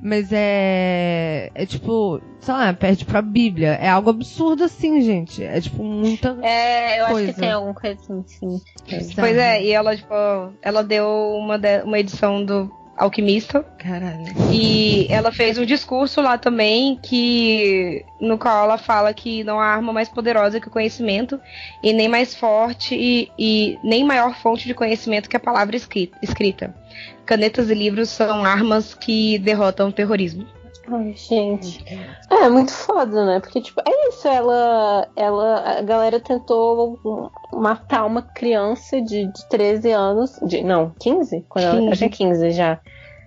Mas é. É tipo, sei lá, perde pra Bíblia. É algo absurdo assim, gente. É tipo muita. É, eu acho Coisa. que tem alguma coisa assim, sim. Pois é, e ela, tipo, ela deu uma, de- uma edição do Alquimista Caralho. e ela fez um discurso lá também que no qual ela fala que não há arma mais poderosa que o conhecimento e nem mais forte e, e nem maior fonte de conhecimento que a palavra escri- escrita. Canetas e livros são armas que derrotam o terrorismo. Ai, gente. É, muito foda, né? Porque, tipo, é isso, ela. ela a galera tentou matar uma criança de, de 13 anos. De, não, 15? Quando ela 15. tinha 15 já.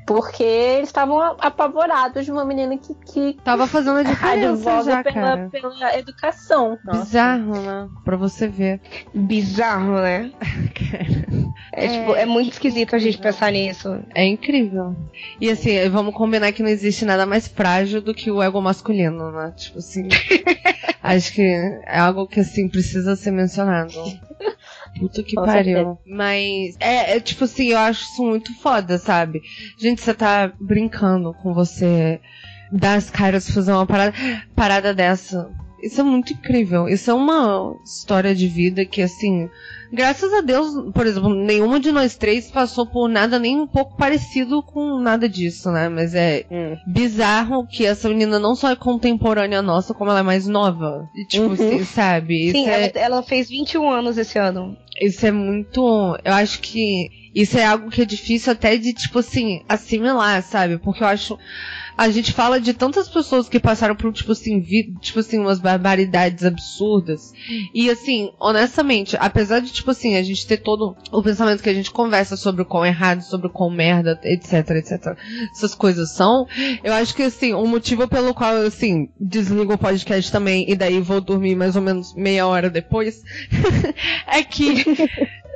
Porque eles estavam apavorados de uma menina que, que Tava fazendo a diferença advoga já, pela, cara. pela educação. Nossa. Bizarro, né? Pra você ver. Bizarro, né? É, É. tipo, é muito esquisito a gente pensar nisso. É incrível. E assim, vamos combinar que não existe nada mais frágil do que o ego masculino, né? Tipo assim. acho que é algo que assim precisa ser mencionado. Puta que Com pariu. certeza. Mas é, é, tipo assim, eu acho isso muito foda, sabe? Gente, você tá brincando com você dar as caras fazer uma parada, parada dessa. Isso é muito incrível. Isso é uma história de vida que, assim, graças a Deus, por exemplo, nenhuma de nós três passou por nada nem um pouco parecido com nada disso, né? Mas é Hum. bizarro que essa menina não só é contemporânea nossa, como ela é mais nova. E, tipo, Uhum. assim, sabe? Sim, é... ela, ela fez 21 anos esse ano. Isso é muito. Eu acho que isso é algo que é difícil até de, tipo assim, assimilar, sabe? Porque eu acho. A gente fala de tantas pessoas que passaram por, tipo assim, vi, tipo assim, umas barbaridades absurdas. E assim, honestamente, apesar de, tipo assim, a gente ter todo o pensamento que a gente conversa sobre o quão errado, sobre o quão merda, etc, etc, essas coisas são, eu acho que, assim, o motivo pelo qual eu, assim, desligo o podcast também e daí vou dormir mais ou menos meia hora depois, é que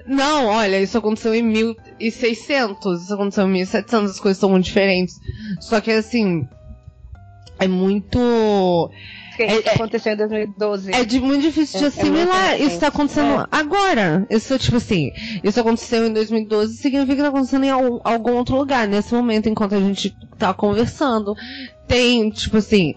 não, olha, isso aconteceu em 1600, isso aconteceu em 1700, as coisas são muito diferentes. Só que assim, é muito que é, aconteceu em 2012. É de, muito difícil de é, assimilar. É isso tá acontecendo é. agora. Isso, tipo assim, isso aconteceu em 2012, significa que tá acontecendo em algum, algum outro lugar, nesse momento, enquanto a gente tá conversando. Tem, tipo assim,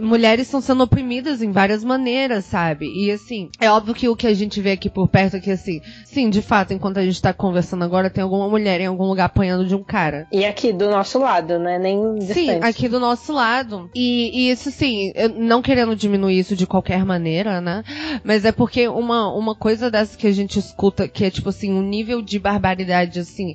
mulheres estão sendo oprimidas em várias maneiras, sabe? E assim, é óbvio que o que a gente vê aqui por perto é que assim, sim, de fato, enquanto a gente tá conversando agora, tem alguma mulher em algum lugar apanhando de um cara. E aqui do nosso lado, né? Nem distante. Sim, aqui do nosso lado. E, e isso sim, não querendo diminuir isso de qualquer maneira, né? Mas é porque uma, uma coisa dessa que a gente escuta, que é tipo assim, um nível de barbaridade, assim,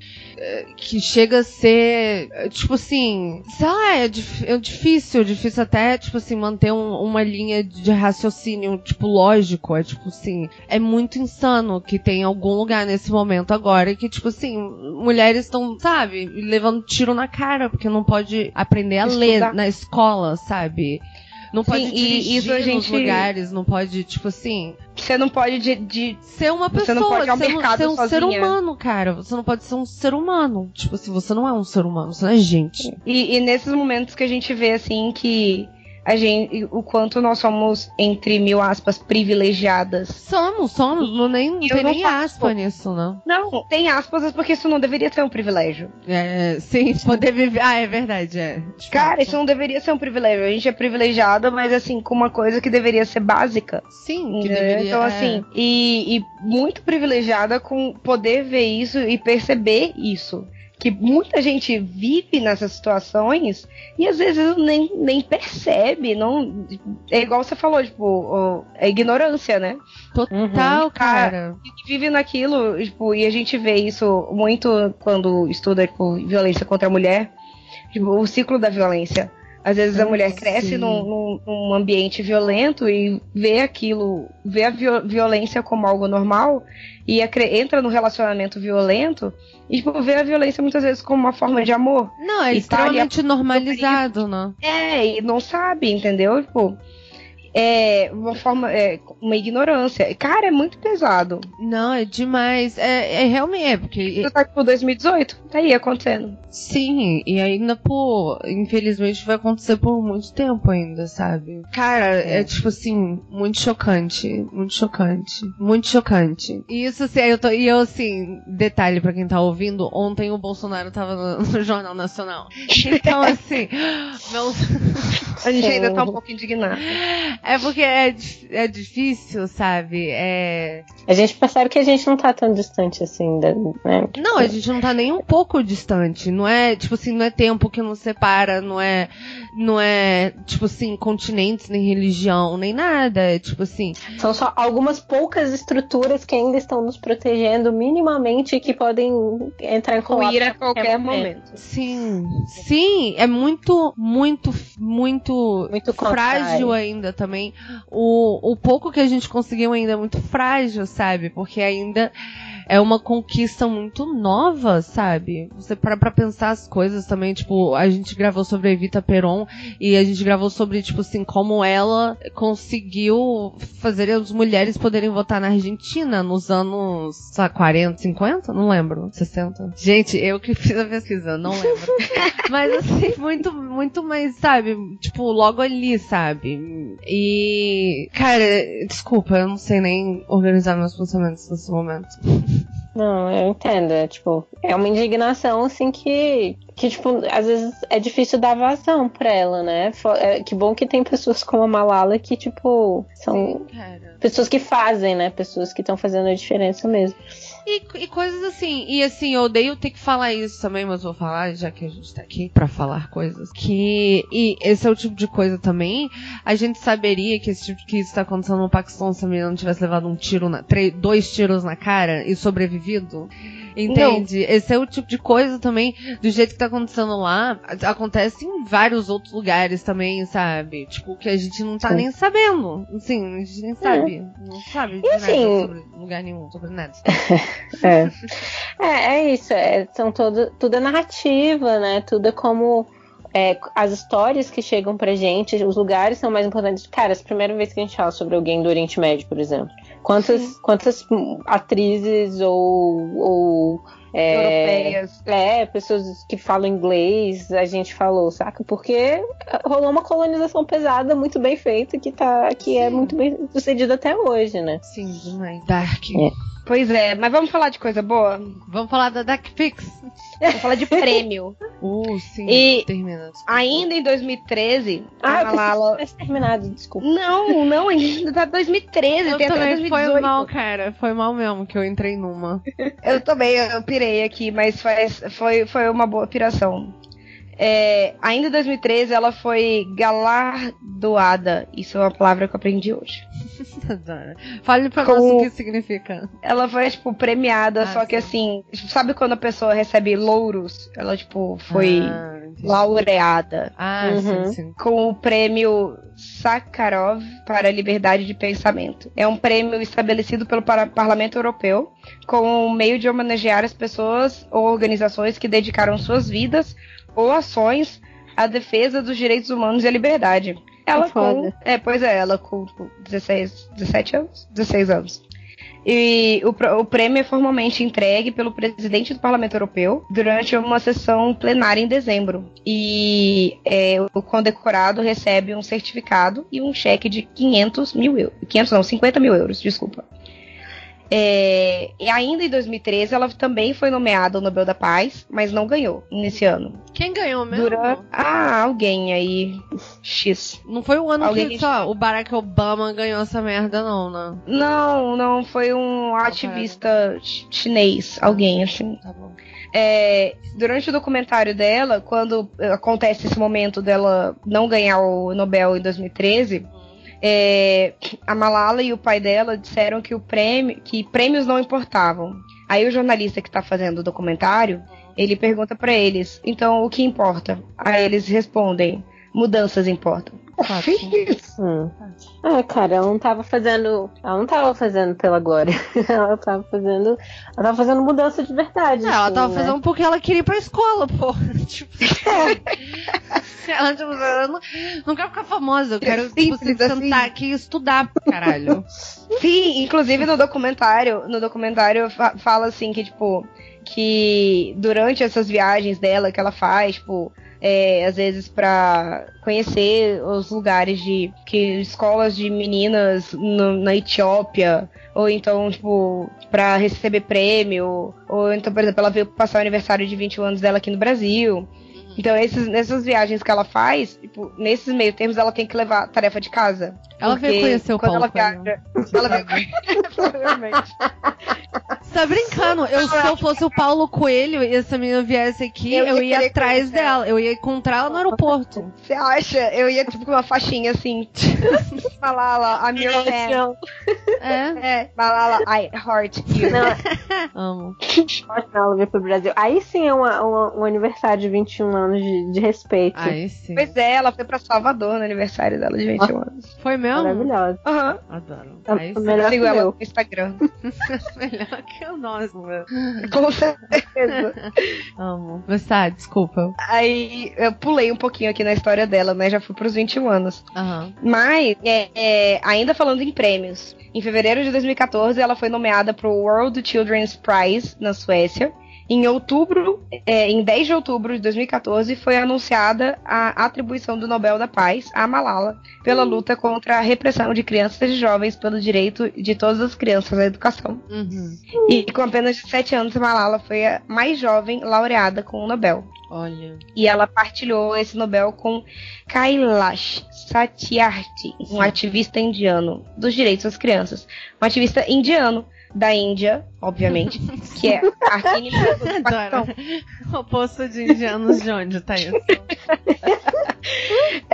que chega a ser, tipo assim, sei lá, é, é difícil, difícil até, tipo assim, manter um, uma linha de raciocínio, tipo, lógico. É tipo assim, é muito insano que tem algum lugar nesse momento agora que, tipo assim, mulheres estão, sabe, levando tiro na cara, porque não pode aprender a Estudar. ler na escola, sabe? Não pode Sim, dirigir isso a gente... lugares, não pode, tipo assim. Você não pode de, de... ser uma pessoa, você não pode ser, um, ser um ser humano, cara. Você não pode ser um ser humano. Tipo assim, você não é um ser humano, você não é gente. E, e nesses momentos que a gente vê assim que a gente, o quanto nós somos, entre mil aspas, privilegiadas. Somos, somos. Não, nem, não tem nem aspa nisso, não. Não, tem aspas porque isso não deveria ser um privilégio. É, sim, poder viver. Ah, é verdade, é. Cara, isso não deveria ser um privilégio. A gente é privilegiada, mas assim, com uma coisa que deveria ser básica. Sim, que deveria, Então, assim, é. e, e muito privilegiada com poder ver isso e perceber isso que muita gente vive nessas situações e às vezes nem, nem percebe, não é igual você falou, tipo, é ignorância, né? Total, uhum. cara. vive naquilo, tipo, e a gente vê isso muito quando estuda tipo, violência contra a mulher, tipo, o ciclo da violência. Às vezes a mulher cresce num, num, ambiente violento e vê aquilo, vê a violência como algo normal e entra no relacionamento violento e tipo, vê a violência muitas vezes como uma forma de amor. Não, é extremamente tá normalizado, né? É, e não sabe, entendeu? Tipo, é uma forma, é, uma ignorância. Cara, é muito pesado. Não, é demais. É, é realmente, é porque. Isso tá tipo 2018, tá aí acontecendo. Sim, e ainda, pô, infelizmente vai acontecer por muito tempo ainda, sabe? Cara, é, é tipo assim, muito chocante. Muito chocante. Muito chocante. E isso assim, eu tô, e eu assim, detalhe pra quem tá ouvindo, ontem o Bolsonaro tava no, no Jornal Nacional. Então, assim, meus. A gente ainda tá um pouco indignado. É porque é, é difícil, sabe? É... A gente percebe que a gente não tá tão distante assim, né? Não, a gente não tá nem um pouco distante. Não é, tipo assim, não é tempo que nos separa, não é, não é, tipo assim, continentes, nem religião, nem nada. É tipo assim. São só algumas poucas estruturas que ainda estão nos protegendo minimamente e que podem entrar em colapso. Ir a qualquer momento. Sim, sim, é muito, muito, muito, muito frágil ainda também também o, o pouco que a gente conseguiu ainda é muito frágil, sabe? Porque ainda é uma conquista muito nova, sabe? Você para pra pensar as coisas também, tipo, a gente gravou sobre a Evita Peron e a gente gravou sobre, tipo assim, como ela conseguiu fazer as mulheres poderem votar na Argentina nos anos, sei lá, 40, 50? Não lembro. 60. Gente, eu que fiz a pesquisa, não lembro. Mas assim, muito, muito mais, sabe? Tipo, logo ali, sabe? E. Cara, desculpa, eu não sei nem organizar meus pensamentos nesse momento. Não, eu entendo. É, tipo, é uma indignação, assim, que, que, tipo, às vezes é difícil dar vazão pra ela, né? É, que bom que tem pessoas como a Malala que, tipo, são Sim, pessoas que fazem, né? Pessoas que estão fazendo a diferença mesmo. E, e, coisas assim. E assim, eu odeio ter que falar isso também, mas vou falar, já que a gente tá aqui para falar coisas. Que. E esse é o tipo de coisa também. A gente saberia que esse tipo que isso tá acontecendo no Paquistão se a menina não tivesse levado um tiro na. Três, dois tiros na cara e sobrevivido. Entende? Não. Esse é o tipo de coisa também, do jeito que tá acontecendo lá, acontece em vários outros lugares também, sabe? Tipo, que a gente não tá Sim. nem sabendo. Assim, a gente nem sabe. É. Não sabe de nada assim, sobre lugar nenhum, sobre nada. é. é, é isso. É, são todo, tudo é narrativa, né? Tudo é como é, as histórias que chegam pra gente, os lugares são mais importantes. Cara, essa é a primeira vez que a gente fala sobre alguém do Oriente Médio, por exemplo. Quantas, quantas atrizes ou, ou é, Europeias. É, pessoas que falam inglês, a gente falou, saca? Porque rolou uma colonização pesada, muito bem feita, que, tá, que é muito bem sucedida até hoje, né? Sim, demais. Dark. É. Pois é, mas vamos falar de coisa boa? Vamos falar da Dark Pix. Vamos falar de prêmio. Uh, sim. E termina. ainda em 2013, Ah, a eu pensei que Malala. tivesse terminado, desculpa. Não, não, ainda tá 2013, Eu tem até também 2018. foi mal, cara. Foi mal mesmo que eu entrei numa. Eu também, eu pirei aqui, mas faz, foi, foi uma boa piração. É, ainda em 2013, ela foi galardoada. Isso é uma palavra que eu aprendi hoje. Fale pra Com- nós o que significa. Ela foi, tipo, premiada, Ah, só que sim. assim, sabe quando a pessoa recebe louros? Ela, tipo, foi Ah, laureada Ah, Uhum. sim, sim. com o prêmio Sakharov para a liberdade de pensamento. É um prêmio estabelecido pelo Par- Parlamento Europeu com o meio de homenagear as pessoas ou organizações que dedicaram suas vidas ou ações à defesa dos direitos humanos e à liberdade. Ela foda. com, é, pois é, ela com tipo, 16, 17 anos, 16 anos. E o, o prêmio é formalmente entregue pelo presidente do Parlamento Europeu durante uma sessão plenária em dezembro. E é, o condecorado recebe um certificado e um cheque de 500 mil euros. 500 não, 50 mil euros, desculpa. É, e ainda em 2013 ela também foi nomeada ao Nobel da Paz, mas não ganhou nesse ano. Quem ganhou mesmo? Durante... Ah, alguém aí. X. Não foi o ano Alguém que só o Barack Obama ganhou essa merda, não, né? Não, não, foi um ativista chi- chinês, alguém assim. Tá bom. É, durante o documentário dela, quando acontece esse momento dela não ganhar o Nobel em 2013, é, a Malala e o pai dela disseram que o prêmio, que prêmios não importavam. Aí o jornalista que tá fazendo o documentário, ele pergunta pra eles, então o que importa? Aí eles respondem, mudanças importam. Fato. Hum. Ah, cara, ela não tava fazendo. Ela não tava fazendo pela glória. ela tava fazendo. Ela tava fazendo mudança de verdade. É, ela assim, tava né? fazendo porque ela queria ir pra escola, pô. tipo, ela, tipo, eu não, não quero ficar famosa, eu quero tipo, Simples assim, assim. sentar aqui e estudar, caralho. Sim, inclusive no documentário, no documentário fa- fala assim que, tipo, que durante essas viagens dela que ela faz, tipo, é, às vezes pra conhecer os lugares de que escolas de meninas no- na Etiópia, ou então, tipo, pra receber prêmio, ou então, por exemplo, ela veio passar o aniversário de 21 anos dela aqui no Brasil. Então, esses, nessas viagens que ela faz, tipo, nesses meio termos, ela tem que levar tarefa de casa. Ela veio conhecer o quando Paulo ela Coelho. viaja, ela veio Provavelmente. Você tá brincando? Eu, se eu fosse o Paulo Coelho e essa menina viesse aqui, Eu eu, ia ia atrás dela. Eu ia encontrar ela no aeroporto. Você acha? Eu ia tipo com uma faixinha assim. Malala, I'm your fan. É, É, Malala, I heart you. Não, amo. ela vir pro Brasil. Aí sim é uma, uma- um aniversário de 21 anos de, de respeito. Aí sim. Pois é, ela foi pra Salvador no aniversário dela de 21 anos. Foi mesmo? Maravilhosa. Aham. Adoro. É Aí sim. melhor Sigo que ela no Instagram. Melhor que o nosso, meu. Com certeza. Amo. Mas tá, desculpa. Aí eu pulei um pouquinho aqui na história dela, né? Já fui pros 21 anos. Aham. Mas, é, é, ainda falando em prêmios, em fevereiro de 2014 ela foi nomeada para o World Children's Prize na Suécia. Em outubro, é, em 10 de outubro de 2014, foi anunciada a atribuição do Nobel da Paz à Malala pela luta contra a repressão de crianças e jovens pelo direito de todas as crianças à educação. Uhum. E com apenas 17 anos, Malala foi a mais jovem laureada com o Nobel. Olha. E ela partilhou esse Nobel com Kailash Satyarthi, um ativista indiano dos direitos das crianças. Um ativista indiano da Índia, obviamente, que é arqui-inimigo do. Adoro. O posto de indianos de onde tá isso?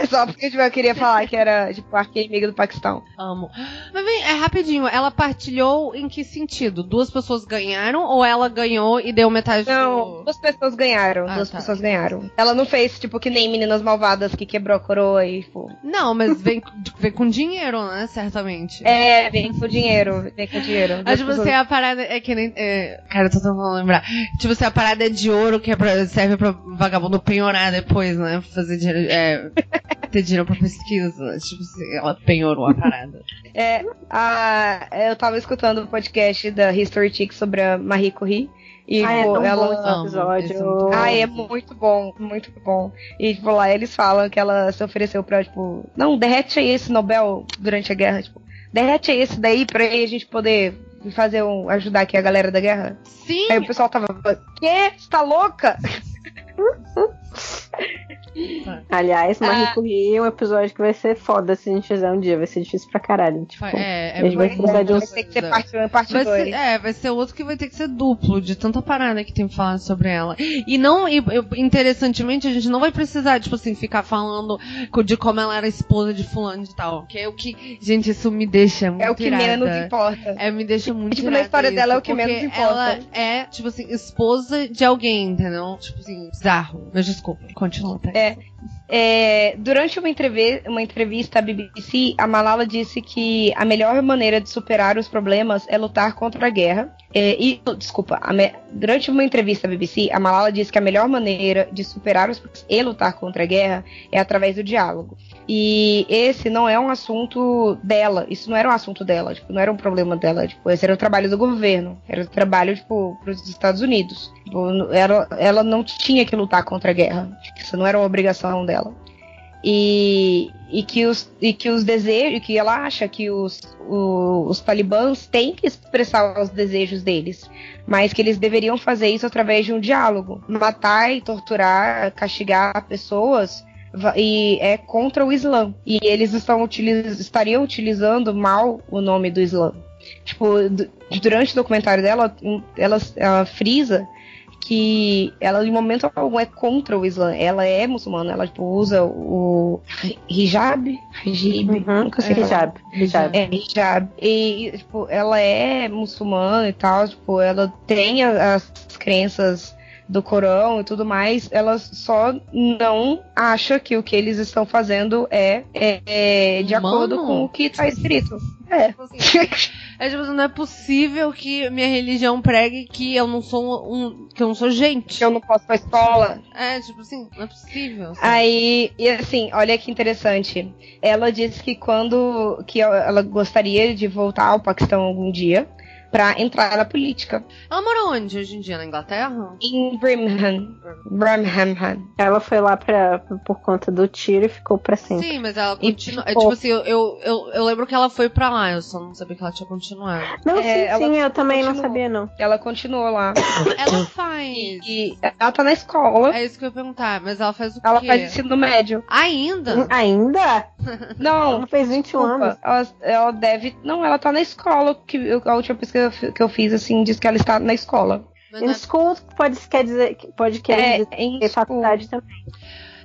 só porque tipo, eu queria falar que era, tipo, arca inimiga do Paquistão. Amo. Mas vem, é rapidinho, ela partilhou em que sentido? Duas pessoas ganharam ou ela ganhou e deu metade Não, do... duas pessoas ganharam. Ah, duas tá. pessoas ganharam. Ela não fez, tipo, que nem Meninas Malvadas que quebrou a coroa e, tipo. Não, mas vem, vem com dinheiro, né? Certamente. É, vem com dinheiro. Vem com dinheiro. Duas tipo pessoas- assim, a parada é que nem. É, cara, eu tô tentando lembrar. Tipo assim, a parada é de ouro que é pra, serve pra vagabundo penhorar depois, né? Pra fazer dinheiro. É, ter dinheiro pra pesquisa. Tipo assim, ela penhorou a parada. É, a, eu tava escutando o podcast da History Chick sobre a Marie Curie. E, Ah, é pô, tão ela. episódio. esse é muito bom. Ah, é muito bom, muito bom. E, tipo, lá eles falam que ela se ofereceu pra, tipo, não, derrete aí esse Nobel durante a guerra, tipo, derrete aí esse daí pra aí a gente poder fazer um, ajudar aqui a galera da guerra. Sim! Aí o pessoal tava, quê? Você tá louca? Aliás, Marie Ah. Curie é um episódio que vai ser foda se a gente fizer um dia. Vai ser difícil pra caralho. Tipo, É, é a gente vai precisar de um- Vai ter que ser parte 1 e parte Vai 2. ser, é, vai ser outro que vai ter que ser duplo, de tanta parada que tem pra falar sobre ela. E não, e, interessantemente, a gente não vai precisar, tipo assim, ficar falando de como ela era esposa de fulano e tal. Que é o que, gente, isso me deixa muito É o que irada. menos importa. É, me deixa muito Tipo, na história dela é o que menos importa. Ela é, tipo assim, esposa de alguém, entendeu? Tipo assim, bizarro. Mas desculpa, continua, tá? É. É, durante uma, uma entrevista à BBC, a Malala disse que a melhor maneira de superar os problemas é lutar contra a guerra. É, e, desculpa, durante uma entrevista à BBC, a Malala disse que a melhor maneira de superar os e lutar contra a guerra é através do diálogo. E esse não é um assunto dela, isso não era um assunto dela, tipo, não era um problema dela, tipo, esse era o trabalho do governo, era o trabalho, tipo, pros Estados Unidos. Tipo, ela, ela não tinha que lutar contra a guerra, tipo, isso não era uma obrigação dela. E, e que os e que os desejos, que ela acha que os, os talibãs têm que expressar os desejos deles, mas que eles deveriam fazer isso através de um diálogo. Matar e torturar, castigar pessoas e é contra o Islã. E eles estão utiliz, estariam utilizando mal o nome do Islã. Tipo, du- durante o documentário dela, ela, ela frisa que ela em momento algum é contra o Islã. Ela é muçulmana, ela tipo, usa o hijab, hijab, Uhum, nunca sei falar. hijab, hijab. É, hijab. E, tipo, ela é muçulmana e tal, tipo, ela tem as crenças do Corão e tudo mais, ela só não acha que o que eles estão fazendo é, é, é de Humano? acordo com o que tá escrito. É. Assim, é tipo, assim, não é possível que minha religião pregue que eu não sou um. que eu não sou gente. que eu não posso pra escola. É, tipo assim, não é possível. sabe? Aí, e assim, olha que interessante. Ela disse que quando que ela gostaria de voltar ao Paquistão algum dia pra entrar na política. Ela mora onde hoje em dia? Na Inglaterra? Em Birmingham. Birmingham. Ela foi lá pra, por conta do tiro e ficou pra sempre. Sim, mas ela continua. É, ficou. tipo assim, eu, eu, eu, eu lembro que ela foi pra lá, eu só não sabia que ela tinha continuado. Não, É, sim, ela sim, eu também não continuou. sabia, não. Ela continuou lá. Ela faz. E ela tá na escola. É isso que eu ia perguntar, mas ela faz o Ela quê? faz ensino médio. Ainda? Ainda? Não, Ela fez 21 anos. desculpa. Ela, ela deve. Não, ela tá na escola. Que eu- a última pesquisa que eu fiz, assim, diz que ela está na escola. Mas In é- school pode quer dizer, pode querer É, dizer em ter faculdade também.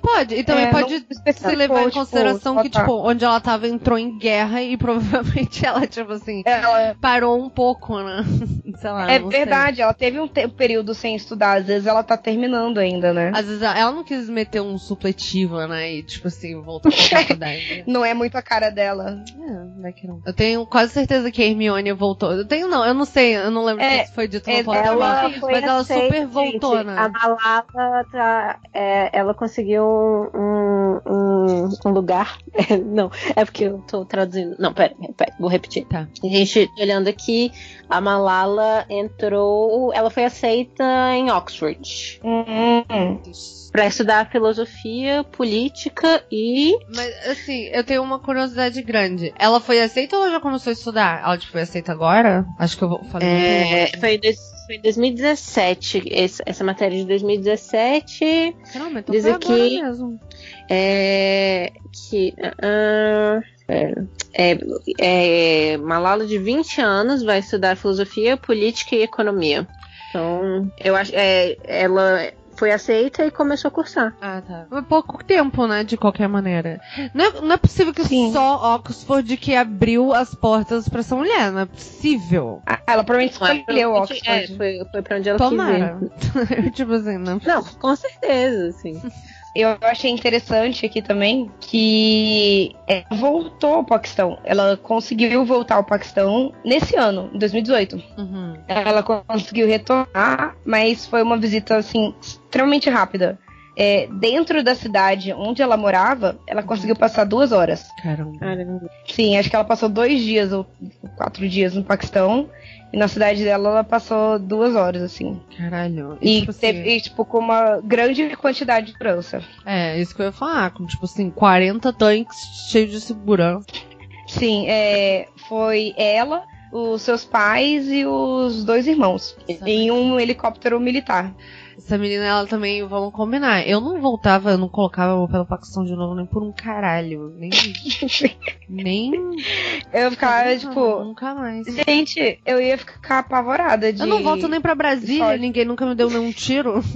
Pode, e também É, pode se levar em consideração que, botar. tipo, onde ela tava entrou em guerra e provavelmente ela, tipo assim, Ela, parou um pouco, né? Sei lá. é não sei. verdade, ela teve um te- período sem estudar. Às vezes ela tá terminando ainda, né? Às vezes ela ela não quis meter um supletivo, né? E, tipo assim, voltar pra faculdade. Não é muito a cara dela. É, vai que não. Eu tenho quase certeza que a Hermione voltou. Eu tenho, não, eu não sei, eu não lembro É, se foi dito no é, podcast. Ela foi mas ela aceita, super voltou, gente. né? A Malala tá, é, ela conseguiu um, um, um lugar. não, é porque eu tô traduzindo. Não, pera, pera vou repetir. Tá. A gente olhando aqui, a Malala entrou, ela foi aceita em Oxford Hum, para estudar filosofia, política e Mas, assim, eu tenho uma curiosidade grande. Ela foi aceita ou ela já começou a estudar? Ela, tipo, foi aceita agora? Acho que eu vou falei. é, foi, em foi em 2017, esse- essa matéria de 2017. Não, então diz aqui- mesmo. É. Que. ah, pera. é, é, Malala, de 20 anos, vai estudar filosofia, política e economia. Então, eu acho. É, ela foi aceita e começou a cursar. Ah, tá. Foi pouco tempo, né? De qualquer maneira. Não é, não é possível que Sim. só Oxford que abriu as portas pra essa mulher. Não é possível. Ah, Ela provavelmente escolheu É, Oxford. foi, foi pra onde ela Tomara. quis ir. tipo assim, não. Não, com certeza, assim. Eu achei interessante aqui também que ela voltou ao Paquistão. Ela conseguiu voltar ao Paquistão nesse ano, em 2018. Uhum. Ela conseguiu retornar, mas foi uma visita assim extremamente rápida. É, dentro da cidade onde ela morava, ela conseguiu passar duas horas. Caramba. Sim, acho que ela passou dois dias ou quatro dias no Paquistão. E na cidade dela ela passou duas horas, assim. Caralho. E, tipo assim, teve, e, tipo, com uma grande quantidade de segurança. É, isso que eu ia falar. Com, tipo assim, 40 tanques cheios de segurança. Sim, é, foi ela, os seus pais e os dois irmãos. Em um helicóptero militar. Essa menina, ela também, vamos combinar. Eu não voltava, eu não colocava o pelo Paquistão de novo nem por um caralho. Nem. nem. Eu ficava, tipo, Nunca mais. gente, eu ia ficar apavorada de. Eu não volto nem pra Brasília, Sorte. ninguém nunca me deu nenhum tiro.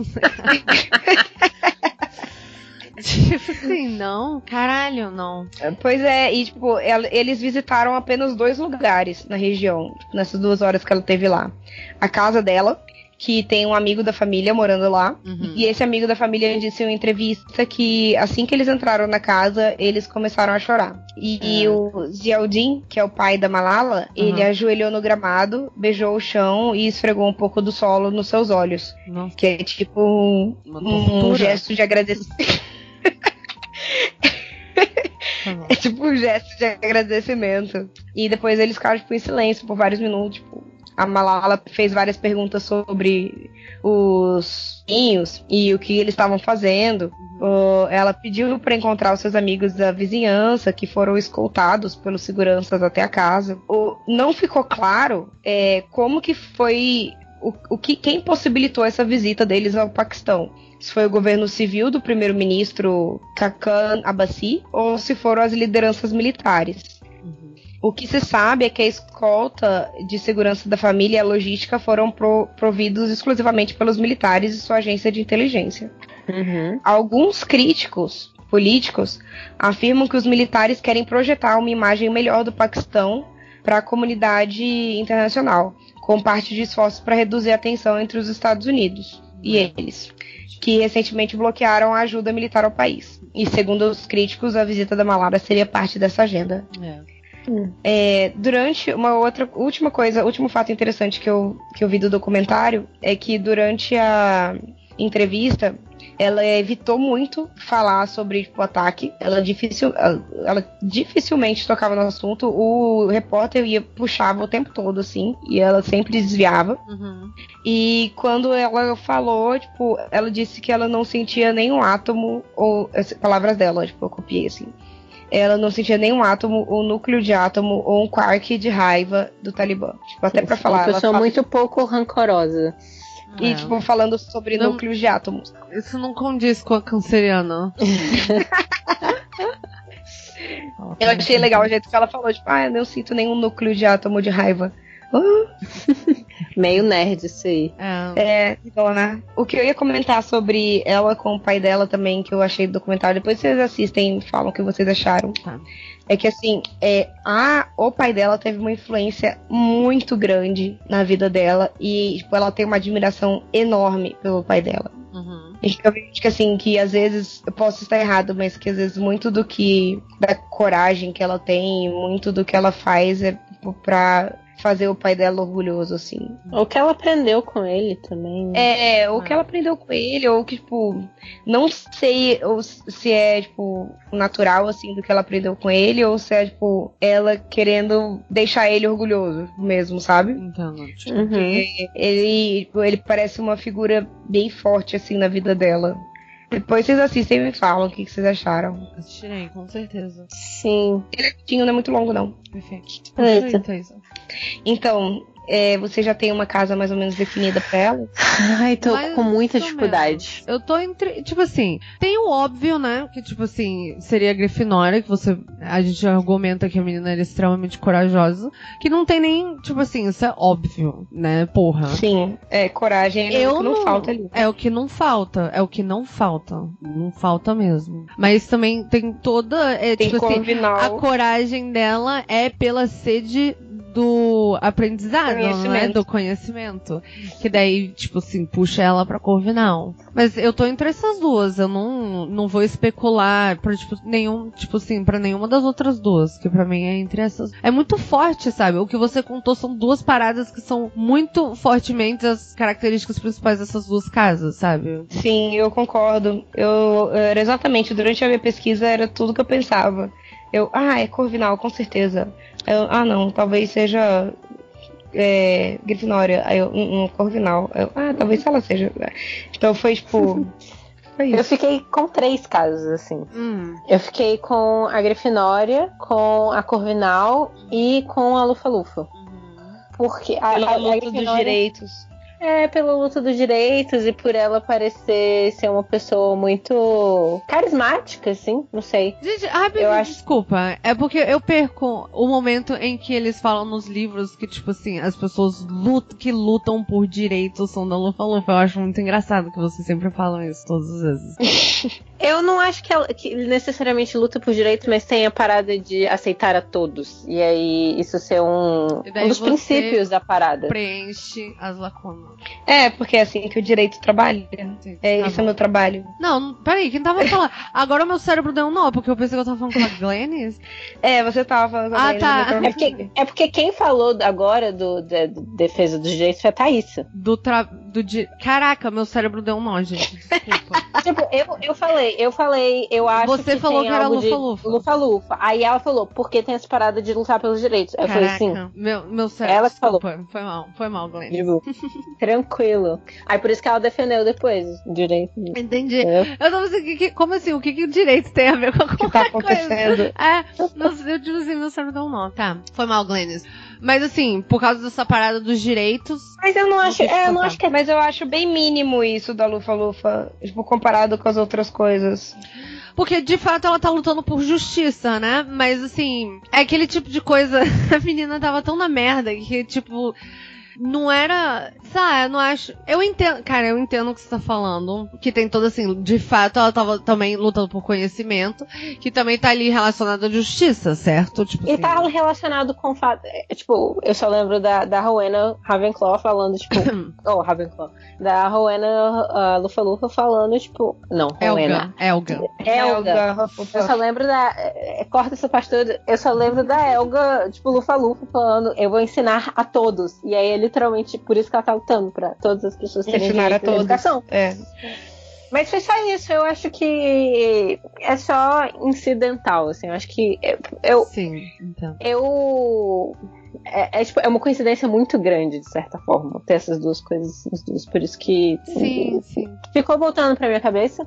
tipo assim, não, caralho, não. Pois é, e tipo, ela- eles visitaram apenas dois lugares na região, nessas duas horas que ela teve lá. A casa dela, que tem um amigo da família morando lá. Uhum. E esse amigo da família disse em uma entrevista que assim que eles entraram na casa, eles começaram a chorar. E, É. o Ziaudin, que é o pai da Malala, ele ajoelhou no gramado, beijou o chão e esfregou um pouco do solo nos seus olhos. Nossa, Que é tipo um, um gesto de agradecimento. Tá. É tipo um gesto de agradecimento. E depois eles ficaram tipo, em silêncio por vários minutos. A Malala fez várias perguntas sobre os vinhos e o que eles estavam fazendo. O- ela pediu para encontrar os seus amigos da vizinhança que foram escoltados pelos seguranças até a casa. Não ficou claro é, como que foi o, o que quem possibilitou essa visita deles ao Paquistão. Se foi o governo civil do primeiro-ministro Kakan Abbasi ou se foram as lideranças militares. Uhum. O que se sabe é que a escolta de segurança da família e a logística foram pro- providos exclusivamente pelos militares e sua agência de inteligência. Uhum. Alguns críticos políticos afirmam que os militares querem projetar uma imagem melhor do Paquistão para a comunidade internacional, com parte de esforços para reduzir a tensão entre os Estados Unidos e eles, que recentemente bloquearam a ajuda militar ao país. E segundo os críticos, a visita da Malala seria parte dessa agenda. É. É, durante uma outra última coisa, último fato interessante que eu, que eu vi do documentário é que durante a entrevista ela evitou muito falar sobre tipo, o ataque. Ela, dificil, ela, ela dificilmente tocava no assunto. O repórter ia puxava o tempo todo assim e ela sempre desviava. Uhum. E quando ela falou, tipo, ela disse que ela não sentia nenhum átomo, ou as palavras dela, tipo, eu copiei assim. Ela não sentia nenhum átomo, ou núcleo de átomo, ou um quark de raiva do Talibã. Tipo, até pra falar. Uma Ela pessoa fala- muito pouco rancorosa. E, É. tipo, falando sobre Não- núcleos de átomos. Isso não condiz com a canceriana. Eu achei legal o jeito que ela falou, tipo, ah, eu não sinto nenhum núcleo de átomo de raiva. Meio nerd isso aí. É. É, então, né? O que eu ia comentar sobre ela com o pai dela também, que eu achei do documentário, depois vocês assistem e falam o que vocês acharam. Tá. É que assim, é, a, o pai dela teve uma influência muito grande na vida dela e tipo, ela tem uma admiração enorme pelo pai dela. Uhum. Eu vejo que assim, que às vezes, eu posso estar errado, mas que às vezes muito do que, da coragem que ela tem, muito do que ela faz é tipo, pra fazer o pai dela orgulhoso, assim. O que ela aprendeu com ele também. né? É, ou Ah. que ela aprendeu com ele, ou que, tipo, não sei ou se é, tipo, natural, assim, do que ela aprendeu com ele, ou se é, tipo, ela querendo deixar ele orgulhoso mesmo, sabe? Tipo, Uhum. Porque ele, tipo, ele parece uma figura bem forte, assim, na vida dela. Depois vocês assistem e me falam o que, que vocês acharam. assistirei, com certeza. Sim. Ele é curtinho, não é muito longo, não. Perfeito. Eita. Perfeito. Então, é, você já tem uma casa mais ou menos definida pra ela? Ai, tô Mais com muita dificuldade. Eu tô entre. Tipo assim, tem o óbvio, né? Que, tipo assim, seria a Grifinória, que você. A gente argumenta que a menina era extremamente corajosa. Que não tem nem. Tipo assim, isso é óbvio, né? Porra. Sim, é, coragem é o que não, falta ali. É o que não falta. É o que não falta. Não falta mesmo. Mas também tem toda. É, Tem tipo assim, a coragem dela é pela sede do aprendizado, não é? Do conhecimento. Que daí, tipo assim, puxa ela pra Corvinal. Mas eu tô entre essas duas. Eu não, não vou especular pra, tipo, nenhum, tipo assim, pra nenhuma das outras duas. Que pra mim é entre essas. É muito forte, sabe? O que você contou são duas paradas que são muito fortemente as características principais dessas duas casas, sabe? Sim, eu concordo. Eu era exatamente durante a minha pesquisa era tudo que eu pensava. Eu, ah, é Corvinal, com certeza. Eu, ah, não, talvez seja é, Grifinória. Aí eu, um, um Corvinal. Eu, ah, talvez ela seja. Então foi tipo. Foi Eu fiquei com três casos, assim. Hum. Eu fiquei com a Grifinória, com a Corvinal e com a Lufa-Lufa. Porque a, Pela a, a luta dos Grifinória- direitos. É, pela luta dos direitos e por ela parecer ser uma pessoa muito carismática, assim, não sei. Gente, rapidinho, Eu acho- desculpa. É porque eu perco o momento em que eles falam nos livros que, tipo assim, as pessoas lutam, que lutam por direitos são da Lufa Lufa. Eu acho muito engraçado que vocês sempre falam isso todas as vezes. Eu não acho que ela que necessariamente luta por direitos, mas tem a parada de aceitar a todos. E aí isso ser um, um dos princípios da parada. Preenche as lacunas. É, porque é assim que o direito trabalha. É, Tá isso bom. é meu trabalho. Não, peraí, quem tava falando? Agora o meu cérebro deu um nó, porque eu pensei que eu tava falando com a Glennis. É, você tava falando Ah, também, tá. É porque, é porque quem falou agora do, da do defesa dos direitos foi a Thaísa. Do tra... do di... Caraca, meu cérebro deu um nó, gente. Desculpa. Tipo, eu, eu falei, eu falei, eu acho Você que falou tem que era algo de lufa-lufa. Lufa-lufa. Aí ela falou, porque tem essa parada de lutar pelos direitos. Eu falei assim, meu, meu cérebro. Ela que falou. Foi mal, foi mal, Glennis. tipo, tranquilo. Aí por isso que ela defendeu depois direito. Entendi. Eu tava assim, que, que- como assim? O que, que o direito tem a ver com O que tá qualquer coisa? acontecendo? É, nossa, eu tipo assim, meu cérebro deu um nó. Tá, foi mal, Glennis. Mas assim, por causa dessa parada dos direitos. Mas eu não acho, é, eu não acho que é Mas eu acho bem mínimo isso da Lufa-Lufa, tipo, comparado com as outras coisas. Porque de fato ela tá lutando por justiça, né? Mas assim, é aquele tipo de coisa. A menina tava tão na merda que, tipo. Não era. Sabe, eu não acho. Eu entendo. Cara, eu entendo o que você tá falando. Que tem todo assim. De fato, ela tava também lutando por conhecimento. Que também tá ali relacionado à justiça, certo? Tipo E assim, tá relacionado com o fato. é, Tipo, eu só lembro da, da Rowena Ravenclaw falando, tipo. oh, Ravenclaw. Da Rowena uh, Lufa Lufa falando, tipo. Não, Rowena. Elga. Elga. Elga. Eu só lembro da. é, Corta essa parte toda. Eu só lembro da Elga, tipo, Lufa Lufa falando, eu vou ensinar a todos. E aí é literalmente por isso que ela tá lutando, pra todas as pessoas terem Ensinar a todos. educação. É. Mas foi só isso, eu acho que é só incidental, assim, eu acho que eu, eu, Sim, então. eu- é, é, tipo, é uma coincidência muito grande, de certa forma, ter essas duas coisas, as duas, por isso que Sim, sim. ficou voltando pra minha cabeça.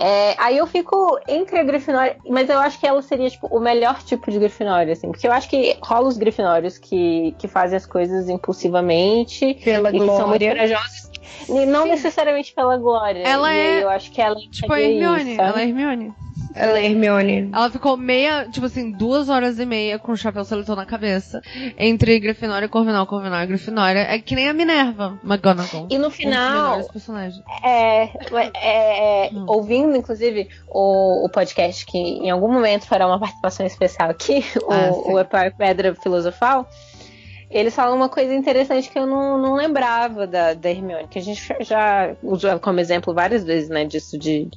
É, aí eu fico entre a Grifinória, mas eu acho que ela seria tipo, o melhor tipo de Grifinória, assim, porque eu acho que rola os Grifinórios que, que fazem as coisas impulsivamente Pela e que são muito glória. corajosos, e não necessariamente pela glória. Ela e é eu acho que ela Tipo a Hermione. isso, ela é Hermione. Ela é Hermione. Ela ficou meia, tipo assim, duas horas e meia com o chapéu seletor na cabeça. Entre Grifinória e Corvinal, Corvinal e Grifinória. É que nem a Minerva McGonagall. E no Um dos final. É, é, é, Hum. ouvindo, inclusive, o, o podcast, que em algum momento fará uma participação especial aqui, o, Ah, sim. o Epar Pedra Filosofal, eles falam uma coisa interessante que eu não, não lembrava da, da Hermione, que a gente já usou ela como exemplo várias vezes, né, disso de,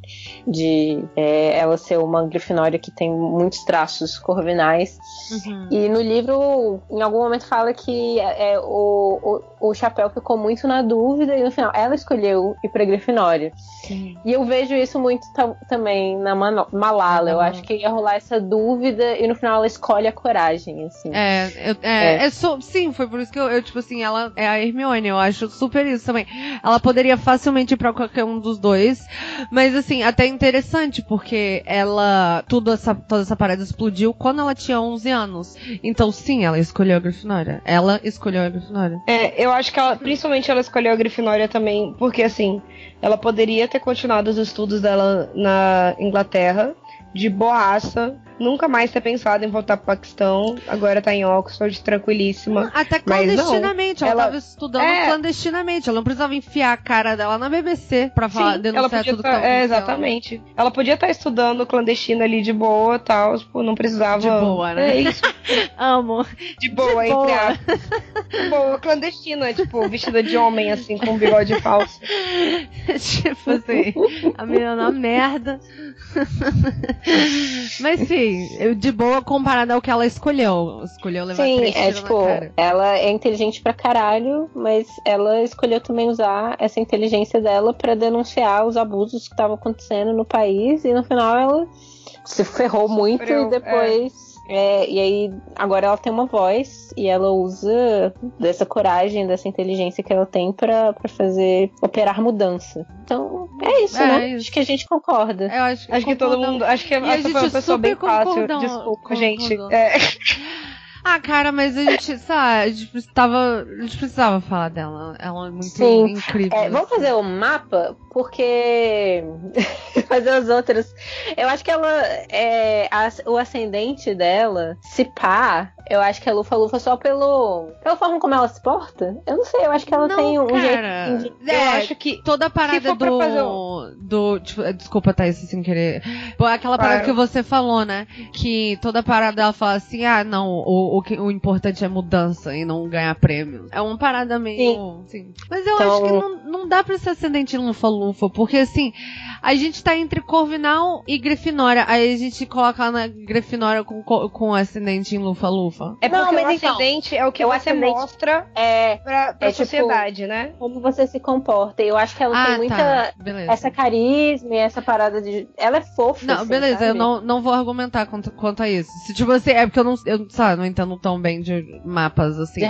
de é, ela ser uma grifinória que tem muitos traços corvinais, Uhum. e no livro, em algum momento, fala que é, o, o, o Chapéu ficou muito na dúvida e no final ela escolheu ir pra Grifinória. Sim. E eu vejo isso muito ta- também na Mano- Malala. Eu Uhum. acho que ia rolar essa dúvida e no final ela escolhe a coragem, assim. É, eu, é, É. é sim, sim, foi por isso que eu, eu, tipo assim, ela é a Hermione, eu acho super isso também. Ela poderia facilmente ir pra qualquer um dos dois, mas assim, até interessante, porque ela, tudo essa, toda essa parada explodiu quando ela tinha 11 anos. Então sim, ela escolheu a Grifinória. Ela escolheu a Grifinória. É, eu acho que ela, principalmente ela escolheu a Grifinória também, porque assim, ela poderia ter continuado os estudos dela na Inglaterra, de boaça, nunca mais ter pensado em voltar pro Paquistão, agora tá em Oxford, tranquilíssima. Até clandestinamente, ela, ela tava estudando é... clandestinamente, ela não precisava enfiar a cara dela na BBC pra falar, Sim, denunciar tudo tá, É, exatamente. Ela podia estar tá estudando clandestina ali de boa e tal, tipo, não precisava... De boa, né? É isso. Amo. De boa, de entre boa. De boa, clandestina, tipo, vestida de homem, assim, com um bigode falso. tipo assim, a menina na merda. Mas sim, de boa comparada ao que ela escolheu. Escolheu levar Sim, é tipo, ela é inteligente pra caralho, mas ela escolheu também usar essa inteligência dela para denunciar os abusos que estavam acontecendo no país e no final ela se ferrou muito e depois. É é, e aí, agora ela tem uma voz e ela usa dessa coragem, dessa inteligência que ela tem para fazer operar mudança. Então, é isso, é, né? Isso. Acho que a gente concorda. Eu acho, acho que todo mundo. Acho que essa foi uma pessoa bem fácil. Desculpa, gente. É. Ah, cara, mas a gente, sabe, a gente precisava, a gente precisava falar dela. Ela é muito Sim. incrível. É, vamos fazer o um mapa, porque fazer as outras. Eu acho que ela é a, o ascendente dela, se pá, eu acho que é Lufa Lufa só pelo pela forma como ela se porta. Eu não sei, eu acho que ela não, tem um cara, jeito. De... É, eu acho que toda a parada do um... do tipo, desculpa, Thaís, sem querer. Aquela parada claro. que você falou, né? Que toda a parada ela fala assim: "Ah, não, o o, o importante é mudança e não ganhar prêmio. É uma parada meio. Sim. Mas eu então... acho que não, não dá pra ser ascendente porque assim, a gente tá entre Corvinal e Grifinória. Aí a gente coloca na Grifinória com, com ascendente em lufa-lufa. É porque não, mas o então, ascendente então, é o que você mostra é, pra, pra é, tipo, sociedade, tipo, né? Como você se comporta. Eu acho que ela ah, tem muita. Tá. Essa carisma e essa parada de. Ela é fofa. Não, assim, beleza, sabe? eu não, não vou argumentar quanto, quanto a isso. Se tipo assim, é porque eu não, eu, sabe, não entendo tão bem de mapas, assim.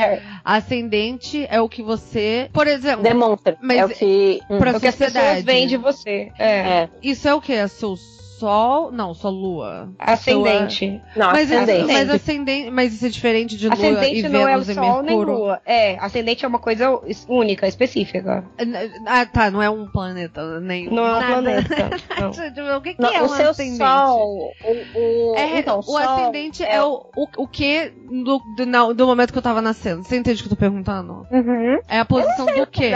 Ascendente é o que você, por exemplo... Demonstra. Mas é o que... Hum. Pra é o que as pessoas veem de você. É. é. Isso é o que? É seu Sol. Não, só Lua. Ascendente. Não, mas, ascendente. Mas ascendente. Mas isso é diferente de Lua ascendente e não Vênus é o Sol nem Lua. É, ascendente é uma coisa única, específica. Ah, tá. Não é um planeta. Nem não é um planeta. Não. o que, que não, é o um seu ascendente? Sol, o, o, é, então, o ascendente é, é o, o, o que do, do, do, momento que eu tava nascendo. Você entende o que eu tô perguntando? Uhum. É a posição do quê?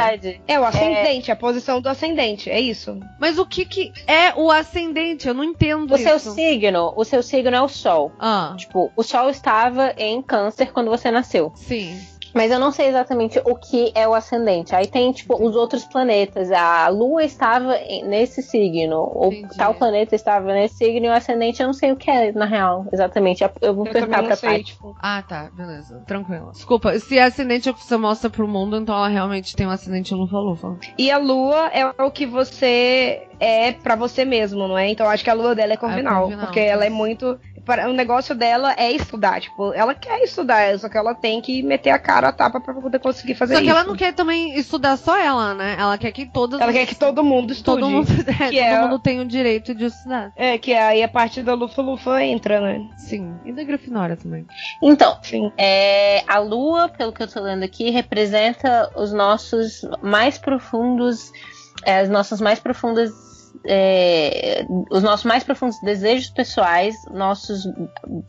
É o ascendente, é... a posição do ascendente. É isso. Mas o que que é o ascendente? Eu não entendo o isso. seu signo, o seu signo é o Sol. Ah. Tipo, o Sol estava em Câncer quando você nasceu. Sim. Mas eu não sei exatamente o que é o ascendente. Aí tem, tipo, os outros planetas. A Lua estava nesse signo. O tal planeta estava nesse signo e o ascendente eu não sei o que é, na real, exatamente. Eu vou eu perguntar pra sei, tipo... Ah, tá. Beleza. Tranquilo. Desculpa, se é ascendente é o que você mostra pro mundo, então ela realmente tem um ascendente lufa-lufa. E a Lua é o que você é para você mesmo, não é? Então acho que a lua dela é corvinal, é corvinal porque ela é muito o negócio dela é estudar. Tipo, ela quer estudar, só que ela tem que meter a cara a tapa pra poder conseguir fazer isso. Só que ela não quer também estudar só ela, né? Ela quer que todos. Ela quer que todo mundo estude. Todo mundo, é, que todo é... mundo tem o direito de estudar. É, que aí a parte da Lufa Lufa entra, né? Sim. E da Grifinória também. Então, Sim. É, a lua, pelo que eu tô lendo aqui, representa os nossos mais profundos. É, as nossas mais profundas é, os nossos mais profundos desejos pessoais, nossos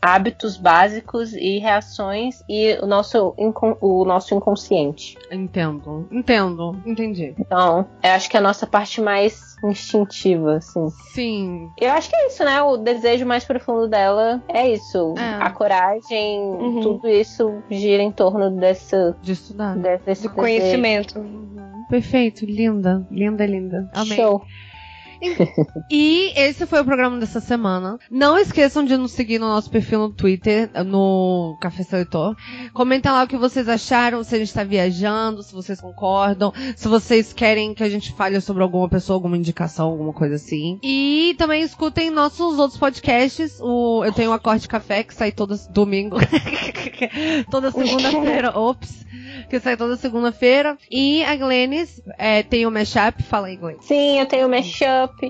hábitos básicos e reações e o nosso, o nosso inconsciente. Entendo, entendo, entendi. Então, eu acho que é a nossa parte mais instintiva, assim. Sim. Eu acho que é isso, né? O desejo mais profundo dela é isso. É. A coragem, uhum. tudo isso gira em torno dessa. De estudar. Desse, Do conhecimento. Uhum. Perfeito, linda, linda, linda. Amém. Show. e esse foi o programa dessa semana. Não esqueçam de nos seguir no nosso perfil no Twitter, no Café Seletor. Comentem lá o que vocês acharam, se a gente está viajando, se vocês concordam, se vocês querem que a gente fale sobre alguma pessoa, alguma indicação, alguma coisa assim. E também escutem nossos outros podcasts. O, eu tenho o Acorde Café, que sai todo domingo. toda segunda-feira. Ops. Que sai toda segunda-feira. E a Glennis é, tem o mashup. Fala aí, Glennis. Sim, eu tenho o mashup. up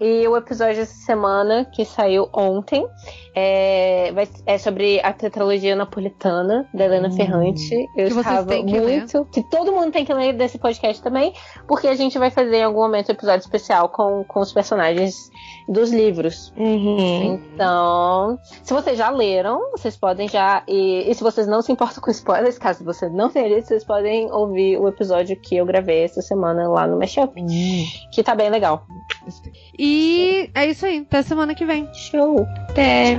E o episódio dessa semana, que saiu ontem, é, é sobre a tetralogia napolitana da Helena hum, Ferrante. Eu estava que muito. Ler. Que todo mundo tem que ler desse podcast também, porque a gente vai fazer em algum momento um episódio especial com, com os personagens dos livros. Uhum. Então, se vocês já leram, vocês podem já. E, e, se vocês não se importam com spoilers, caso você não tenha lido, vocês podem ouvir o episódio que eu gravei essa semana lá no Mashup. Uhum. Que tá bem legal. E é isso aí. Até semana que vem. Show. Até.